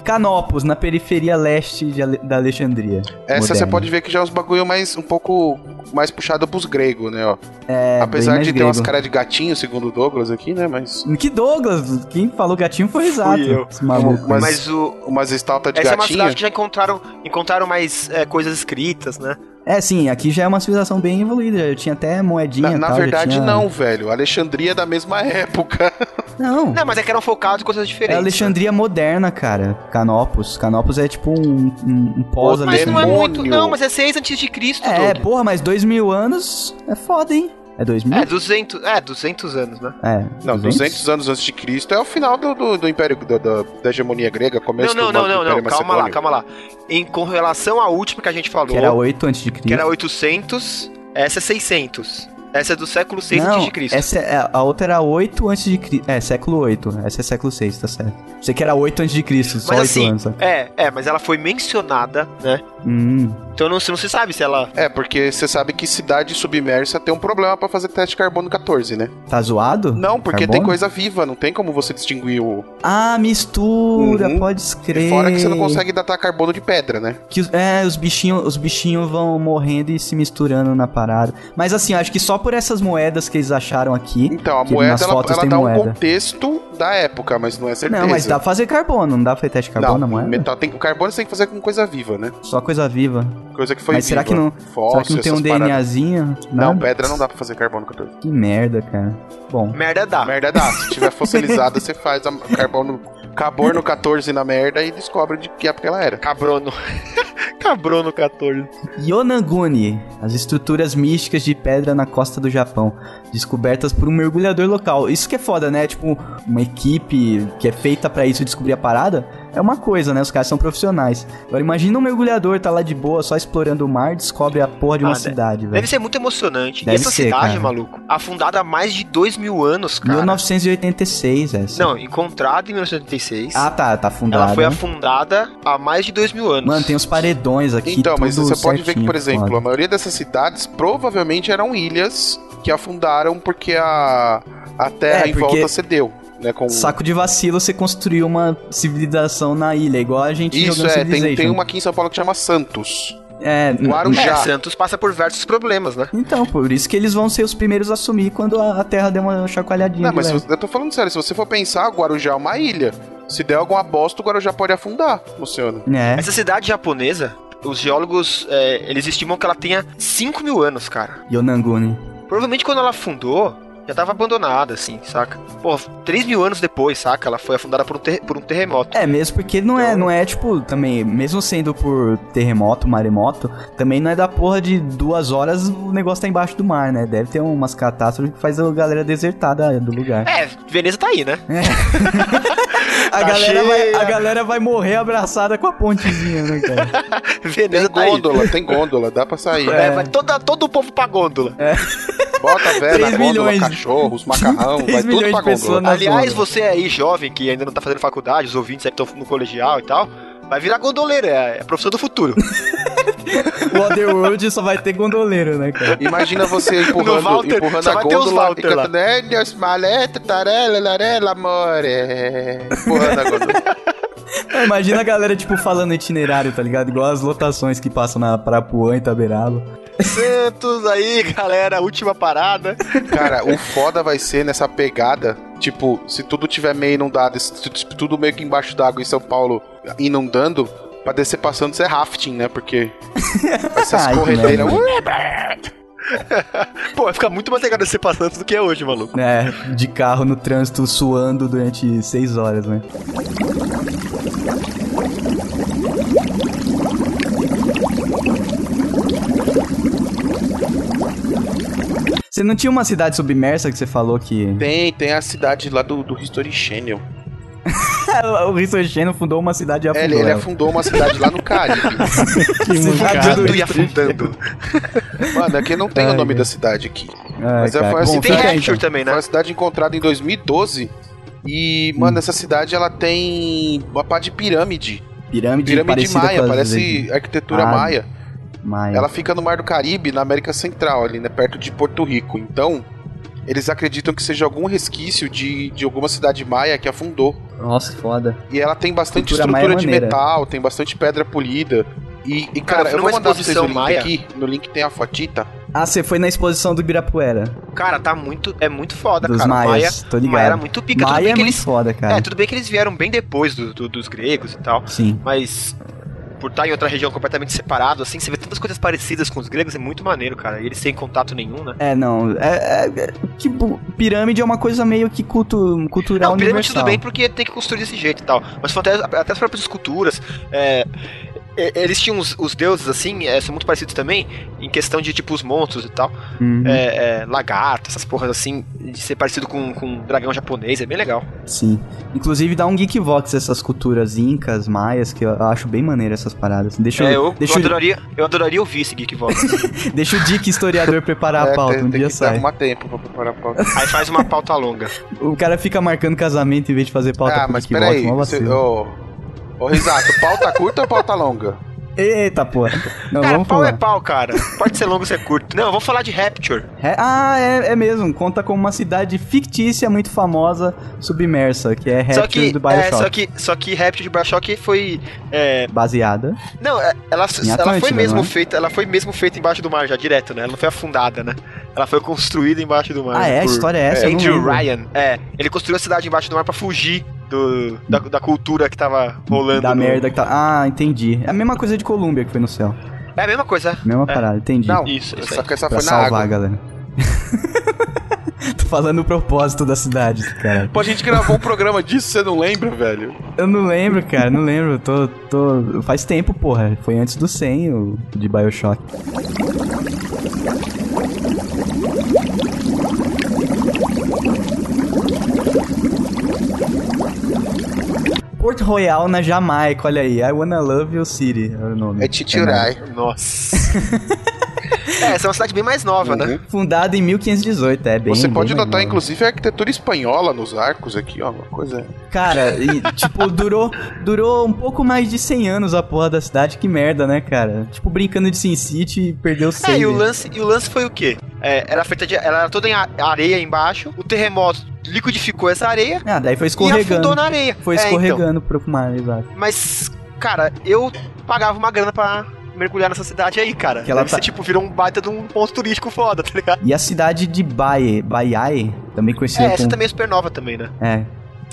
Canopus, na periferia leste de da Alexandria. Essa você moderna. pode ver que já é uns bagulho mais um pouco mais puxado pros gregos, né, ó. É, Apesar de ter umas grego. caras de gatinho, segundo o Douglas aqui, né, mas Que Douglas? Quem falou gatinho foi exato. eu. Esse maluco. Mas- Mas o. umas estátuas de Essa é uma gatinho. cidade que já encontraram, encontraram mais é, coisas escritas, né? É, sim, aqui já é uma civilização bem evoluída. Já tinha até moedinha Na, na tal, verdade, tinha- não, velho. Alexandria é da mesma época. Não. Não, mas é que eram focados em coisas É diferentes. a Alexandria moderna, cara. Canopus. Canopus é tipo um, um, um pós né? Mas não é muito. Não, mas é 6 antes de Cristo, É, Doug. porra, mas dois mil anos é foda, hein? É dois mil? É, 200, é, 200 anos, né? É. Não, 200 anos antes de Cristo é o final do, do, do Império, da, da, da hegemonia grega, começo Não, não, do, não, do não, Império não. Calma lá, calma lá. Em, com relação à última que a gente falou, Que era 8 antes de Cristo. que era 800, essa é 600. Essa é do século 6 Não, antes de Cristo. essa é, a outra era 8 antes de Cristo. É, século 8. Essa é século 6, tá certo. Você que era 8 antes de Cristo, só Mas 8 assim, anos. só. é, é, mas ela foi mencionada, né? Hum. Então não, se- não se sabe se ela. É, porque você sabe que cidade submersa tem um problema pra fazer teste de carbono 14, né? Tá zoado? Não, porque tem Carbono? coisa viva, não tem como você distinguir o. Ah, mistura, Uhum. pode E escrever. fora que você não consegue datar carbono de pedra, né? Que é, os bichinhos os bichinhos vão morrendo e se misturando na parada. Mas assim, acho que só por essas moedas que eles acharam aqui. Então, a que moeda nas ela, fotos ela tem dá um moeda. contexto da época, mas não é certeza. Não, mas dá pra fazer carbono, não dá pra fazer teste de carbono na não, moeda? metal tem, o carbono você tem que fazer com coisa viva, né? Só coisa viva. Coisa que foi mas viva. será que não, Fóssil, será que não tem um paradas. DNAzinho? Não, pedra não dá pra fazer carbono 14. Que merda, cara. Bom, Merda dá. Merda dá. Se tiver fossilizada, você faz a carbono, carbono 14 na merda e descobre de que época ela era. Cabrono. Cabrono 14. Yonaguni, as estruturas místicas de pedra na costa do Japão, descobertas por um mergulhador local. Isso que é foda, né? Tipo, uma equipe que é feita pra isso descobrir a parada, é uma coisa, né? Os caras são profissionais. Agora imagina um mergulhador tá lá de boa, só explorando o mar, descobre a porra de uma Ah, de- cidade, velho. Deve ser muito emocionante. Deve e essa ser, cidade, cara. maluco, afundada há mais de dois mil anos, cara. 1986, essa. Não, encontrada em 1986. Ah, tá, tá afundada. ela foi afundada há mais de dois mil anos. Mano, tem uns paredões aqui. Então, mas você pode ver que, certinho, por exemplo, foda. a maioria dessas cidades provavelmente eram ilhas que afundaram porque a, a terra É, em porque- volta cedeu. Né, com... Saco de vacilo você construiu uma civilização na ilha, igual a gente Isso jogando é, tem, tem uma aqui em São Paulo que chama Santos. É, Guarujá. É. Santos passa por diversos problemas, né? Então, por isso que eles vão ser os primeiros a assumir quando a, a Terra der uma chacoalhadinha. Não, mas você- eu tô falando sério, se você for pensar, Guarujá é uma ilha. Se der alguma bosta, o Guarujá pode afundar, Luciano. É. Essa cidade japonesa, os geólogos, é, eles estimam que ela tenha 5 mil anos, cara. Yonaguni. Provavelmente quando ela afundou, já tava abandonada, assim, saca? Pô, 3 mil anos depois, saca? Ela foi afundada por um, ter- por um terremoto. É, mesmo porque não é, Então- não é, tipo, também, mesmo sendo por terremoto, maremoto, também não é da porra de duas horas o negócio tá embaixo do mar, né? Deve ter umas catástrofes que faz a galera desertar da- do lugar. É, Veneza tá aí, né? a, tá galera vai, a galera vai morrer abraçada com a pontezinha, né, cara? Veneza Tem aí. gôndola, tem gôndola, dá pra sair. É, vai toda, todo o povo pra gôndola. Bota a véia na Três gôndola, milhões. cachorros, macarrão, Três vai tudo milhões pra gôndola. Aliás, você aí, jovem, que ainda não tá fazendo faculdade, os ouvintes aí que estão no colegial e tal, vai virar gondoleiro, é, é a profissão do futuro. O Otherworld só vai ter gondoleiro, né, cara? Imagina você empurrando, Walter, empurrando só a vai ter os gôndola e Walter lá. cantando "Eh, Deus, maleta, tarela, larela, amore. Empurrando a gôndola. É, Imagina a galera, tipo, falando itinerário, tá ligado? Igual as lotações que passam na Parapuã e Taberaba. Santos aí, galera, última parada. Cara, o foda vai ser nessa pegada, tipo, se tudo tiver meio inundado, se tu- tudo meio que embaixo d'água em São Paulo inundando, pra descer passando ser rafting, né? Porque vai ser as Ai, corredeiras. Pô, vai ficar muito mais legal descer pra Santos do que é hoje, maluco. É, de carro no trânsito suando durante seis horas, né? Você não tinha uma cidade submersa que você falou que. Tem, tem a cidade lá do, do History Channel. o History Channel fundou uma cidade e É, afundou. ele, ele ela. afundou uma cidade lá no Caribe. Que. Afundando e afundando. Mano, aqui não tem Ai, o nome da cidade aqui. Ai, Mas é, cara. foi Bom, assim, Tem fica aí, Rapture então. também, Foi né? uma cidade encontrada em 2012. E, mano, essa cidade ela tem uma pá de pirâmide. Pirâmide, Pirâmide maia, parece vezes- arquitetura Ah, maia. Maia. Ela fica no Mar do Caribe, na América Central, ali, né? Perto de Porto Rico. Então, eles acreditam que seja algum resquício de, de alguma cidade maia que afundou. Nossa, foda. E ela tem bastante Cultura estrutura de maneira. metal, tem bastante pedra polida. E, e, cara, Cara, eu vou mandar pra vocês o link maia- aqui. No link tem a fotita. Ah, você foi na exposição do Ibirapuera, Cara, tá muito. É muito foda, dos cara. Maias, tô Maia, ligado. Maia era muito pica. tudo Maia bem é que muito eles. foda, cara. É, tudo bem que eles vieram bem depois do- do- dos gregos e tal. Sim. Mas por estar em outra região completamente separado, assim, você vê tantas coisas parecidas com os gregos, é muito maneiro, cara. E eles sem contato nenhum, né? É, não. É, é- é- tipo, pirâmide é uma coisa meio que cultu, cultural Não, pirâmide universal. tudo bem porque tem que construir desse jeito e tal. Mas até, até as próprias esculturas. é, eles tinham os, os deuses, assim, é, são muito parecidos também, em questão de tipo os monstros e tal. Uhum, É, é, lagarto, essas porras assim, de ser parecido com, com um dragão japonês, é bem legal. Sim. Inclusive dá um Geekvox essas culturas incas, maias, que eu acho bem maneiro essas paradas. Deixa, É, eu, eu, deixa, eu, adoraria, eu adoraria ouvir esse Geek Vox. deixa o Dick historiador preparar a É, pauta, tem, um tem dia que sai. arrumar tempo pra preparar a pauta. Aí faz uma pauta longa. O cara fica marcando casamento em vez de fazer pauta ah, pro mas Geekvox, peraí. Você. Ô, Risato, pauta curta ou pauta longa? Eita, porra. Não, cara, vamos pau falar. é pau, cara. Pode ser longo ou ser curto. Não, vamos falar de Rapture. É- ah, é, é mesmo. Conta com uma cidade fictícia muito famosa, submersa, que é Só Rapture que, do é, Bioshock. só que, só que Rapture de Bioshock foi. é, Baseada. não, é, ela, ela Atlântida, foi mesmo é? feita. Ela foi mesmo feita embaixo do mar já, direto, né? Ela não foi afundada, né? Ela foi construída embaixo do mar. Ah, é? A por história é essa? Não Andrew lembro. Ryan. É, ele construiu a cidade embaixo do mar pra fugir do, da, da cultura que tava rolando. Da no- merda que tá. Ah, entendi. É a mesma coisa de Colômbia que foi no céu. É a mesma coisa. Mesma É. parada, entendi. Não, Isso, isso só que essa pra foi na salvar água. a galera. Tô falando o propósito da cidade, cara. Pô, a gente gravou um programa disso, você não lembra, velho? Eu não lembro, cara, não lembro. Tô, tô... Faz tempo, porra. Foi antes do 100, o de Bioshock. Royal na Jamaica, olha aí. I Wanna Love Your City é o nome. É Titirai. Nossa. é, essa é uma cidade bem mais nova, né? Fundada em 1518, é bem Você bem pode mais notar, nova. inclusive, a arquitetura espanhola nos arcos aqui, ó. Uma coisa. Cara, e, tipo, durou, durou um pouco mais de 100 anos a porra da cidade. Que merda, né, cara? Tipo, brincando de Sin City, perdeu 100. É, e o lance, e o lance foi o quê? É, era feita de, ela era toda em a- areia embaixo, o terremoto liquidificou essa areia Ah, daí foi e escorregando. afundou na areia. Foi É, então. escorregando pro mar, exato. Mas, cara, eu pagava uma grana pra mergulhar nessa cidade aí, cara. Que ela Deve tá- ser, tipo, virou um baita de um ponto turístico foda, tá ligado? E a cidade de Baie, Baiae, também conhecida É, essa como... também é super nova também, né? É.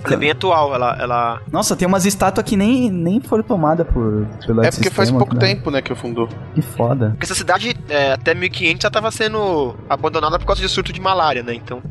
Ela é bem atual, ela... ela... Nossa, tem umas estátuas que nem, nem foram tomadas por, pelo É porque faz sistema, pouco né? tempo, né, que fundou. Que foda. Porque essa cidade, é, até 1500, já tava sendo abandonada por causa de surto de malária, né? Então...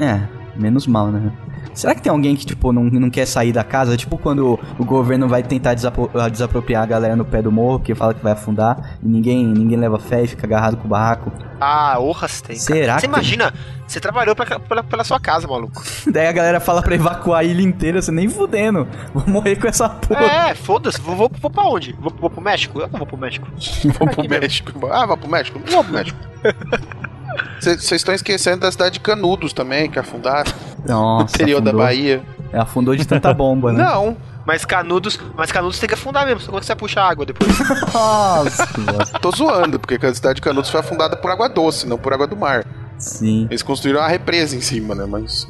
É, menos mal, né? Será que tem alguém que, tipo, não, não quer sair da casa? Tipo quando o governo vai tentar desapro- ah, desapropriar a galera no pé do morro, que fala que vai afundar, e ninguém, ninguém leva fé e fica agarrado com o barraco. Ah, orras tem. Será Você imagina, você trabalhou pra, pela, pela sua casa, maluco. Daí a galera fala pra evacuar a ilha inteira, você nem fudendo. Vou morrer com essa porra. É, foda-se, vou, vou, vou pra onde? Vou, vou pro México? Eu não vou pro México. Vamos pro. México. Ah, vai pro México? Não vou pro México. Vocês estão esquecendo da cidade de Canudos também, que afundaram. Nossa, no interior da afundou. Bahia. É, afundou de tanta bomba, né? Não, Mas Canudos, mas Canudos tem que afundar mesmo, como é que você vai puxar água depois? Nossa, tô zoando, porque a cidade de Canudos foi afundada por água doce, não por água do mar. Sim. Eles construíram uma represa em cima, né? Mas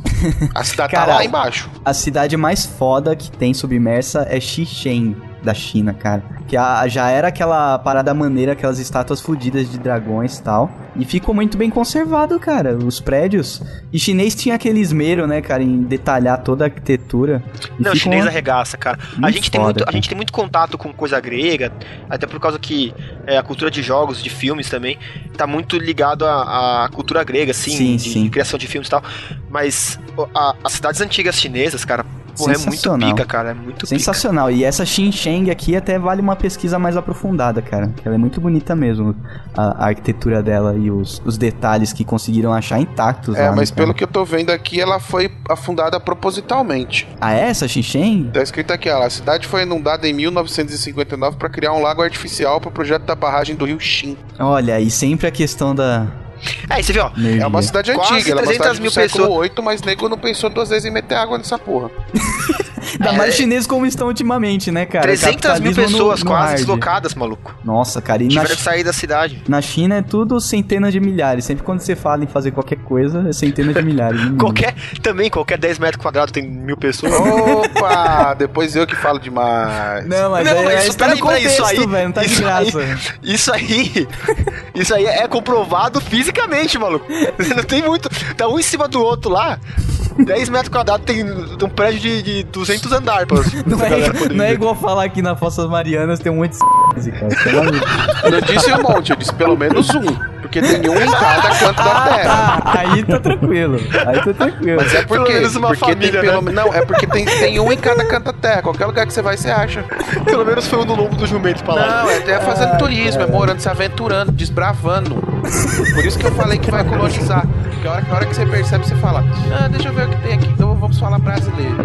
a cidade tá Cara, lá embaixo. A cidade mais foda que tem submersa é Xixen, da China, cara. Que a- já era aquela parada maneira, aquelas estátuas fodidas de dragões e tal. E ficou muito bem conservado, cara, os prédios. E chinês tinha aquele esmero, né, cara, em detalhar toda a arquitetura. E Não, chinês arregaça, cara. A Muito gente, tem foda, muito, a cara. gente tem muito contato com coisa grega, até por causa que é, a cultura de jogos, de filmes também, tá muito ligado à, à cultura grega, assim, Sim, de, sim. de criação de filmes e tal. Mas a- as cidades antigas chinesas, cara, pô, é muito Sensacional. pica, cara, é muito pica. Sensacional. E essa Xinjiang aqui até vale uma pesquisa mais aprofundada, cara. Ela é muito bonita mesmo. A, a arquitetura dela e os, os detalhes que conseguiram achar intactos É, lá, né, mas cara? pelo que eu tô vendo aqui, ela foi afundada propositalmente. Ah, é essa Xinjiang? Tá escrito aqui, ó, a cidade foi inundada em 1959 para criar um lago artificial para o projeto da barragem do rio Xin. Olha, e sempre a questão da É, você viu, ó, energia. É uma cidade Quase antiga, ela é uma 300 cidade do mil século pessoas. 8, mas nego não pensou duas vezes em meter água nessa porra. Ainda mais chineses como estão ultimamente, né, cara? 300 mil Capitalismo no- pessoas no quase hard. deslocadas, maluco. Nossa, cara, e na, Tiveram que sair da cidade. na China é tudo centenas de milhares. Sempre quando você fala em fazer qualquer coisa, é centenas de milhares. mínimo. Qualquer, também, qualquer 10 metros quadrados tem mil pessoas. Opa! Depois eu que falo demais. Não, mas, Não, aí, mas aí isso- tá no peraí, isso contexto, aí- velho, não tá de isso aí- graça. Isso aí, isso aí é comprovado fisicamente, maluco. Não tem muito. Tá um em cima do outro lá. 10 metros quadrados tem um prédio de, de 200 andares pra, Não pra galera é, não é igual falar aqui na Fossas Marianas tem um monte de cara. Pelo. Eu não disse um monte, eu disse pelo menos um. Porque tem um em cada canto da terra. Ah, aí tá tranquilo. Aí tá tranquilo. Mas é Pelo porque, menos uma porque família, tem pelo né? Não, é porque tem, tem um em cada canto da terra. Qualquer lugar que você vai, você acha. Pelo menos foi um no lombo do jumento pra lá. Não, é, é fazendo Ai, turismo, é morando, se aventurando, desbravando. Por isso que eu falei que vai colonizar. Porque a hora, a hora que você percebe, você fala: Ah, deixa eu ver o que tem aqui, então vamos falar brasileiro.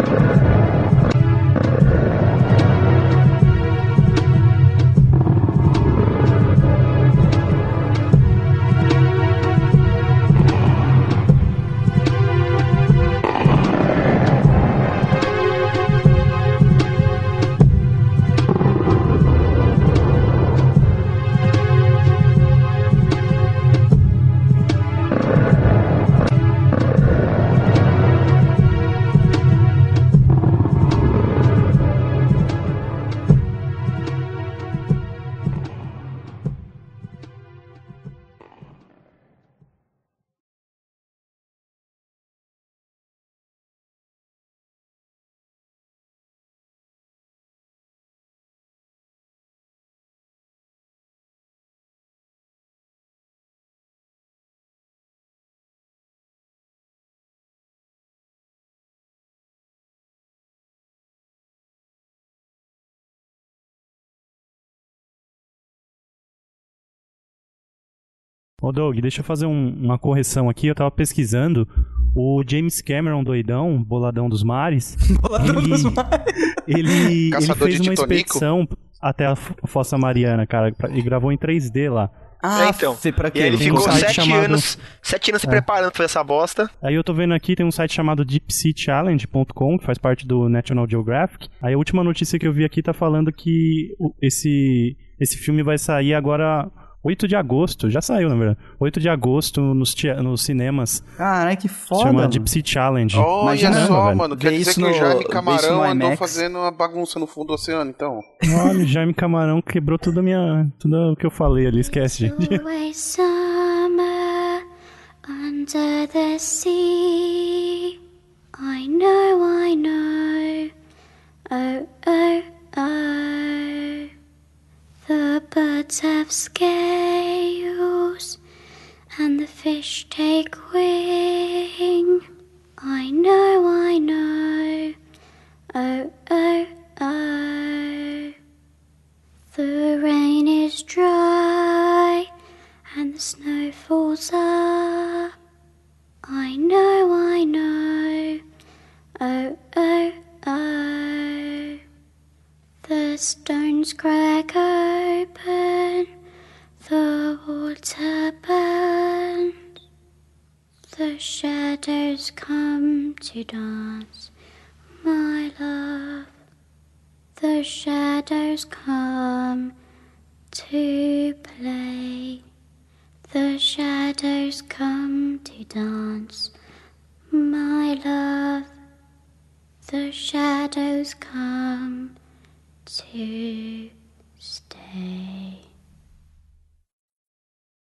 Ô Doug, deixa eu fazer um- uma correção aqui. Eu tava pesquisando. O James Cameron, doidão, boladão dos mares, Boladão ele, dos mares. ele, ele fez uma Titanico. expedição até a Fossa Mariana, cara, pra- e gravou em 3D lá. Ah, É, então. Fê, pra E quê? aí ele Tem um ficou site 7 chamado- anos, sete anos se É. preparando pra essa bosta. Aí eu tô vendo aqui, tem um site chamado deepseachallenge.com, que faz parte do National Geographic. Aí a última notícia que eu vi aqui tá falando que esse, esse filme vai sair agora 8 de agosto. Já saiu, na verdade. 8 de agosto nos, nos cinemas. Caralho, que foda. chama Sea Challenge. Olha Imagina, só, velho. mano. Quer Vê dizer isso que o Jaime Camarão andou IMAX. fazendo uma bagunça no fundo do oceano, então. Olha, o Jaime Camarão quebrou tudo, a minha, tudo o que eu falei ali, esquece, gente. Under the sea. I know, I know. Oh, oh, oh. Birds have scales and the fish take wing. I know, I know. Oh, oh, oh. The rain is dry and the snow falls up. I know, I know. Oh, oh, oh. The stones crack open, the water burns. The shadows come to dance, my love. The shadows come to play. The shadows come to dance, my love. The shadows come to stay.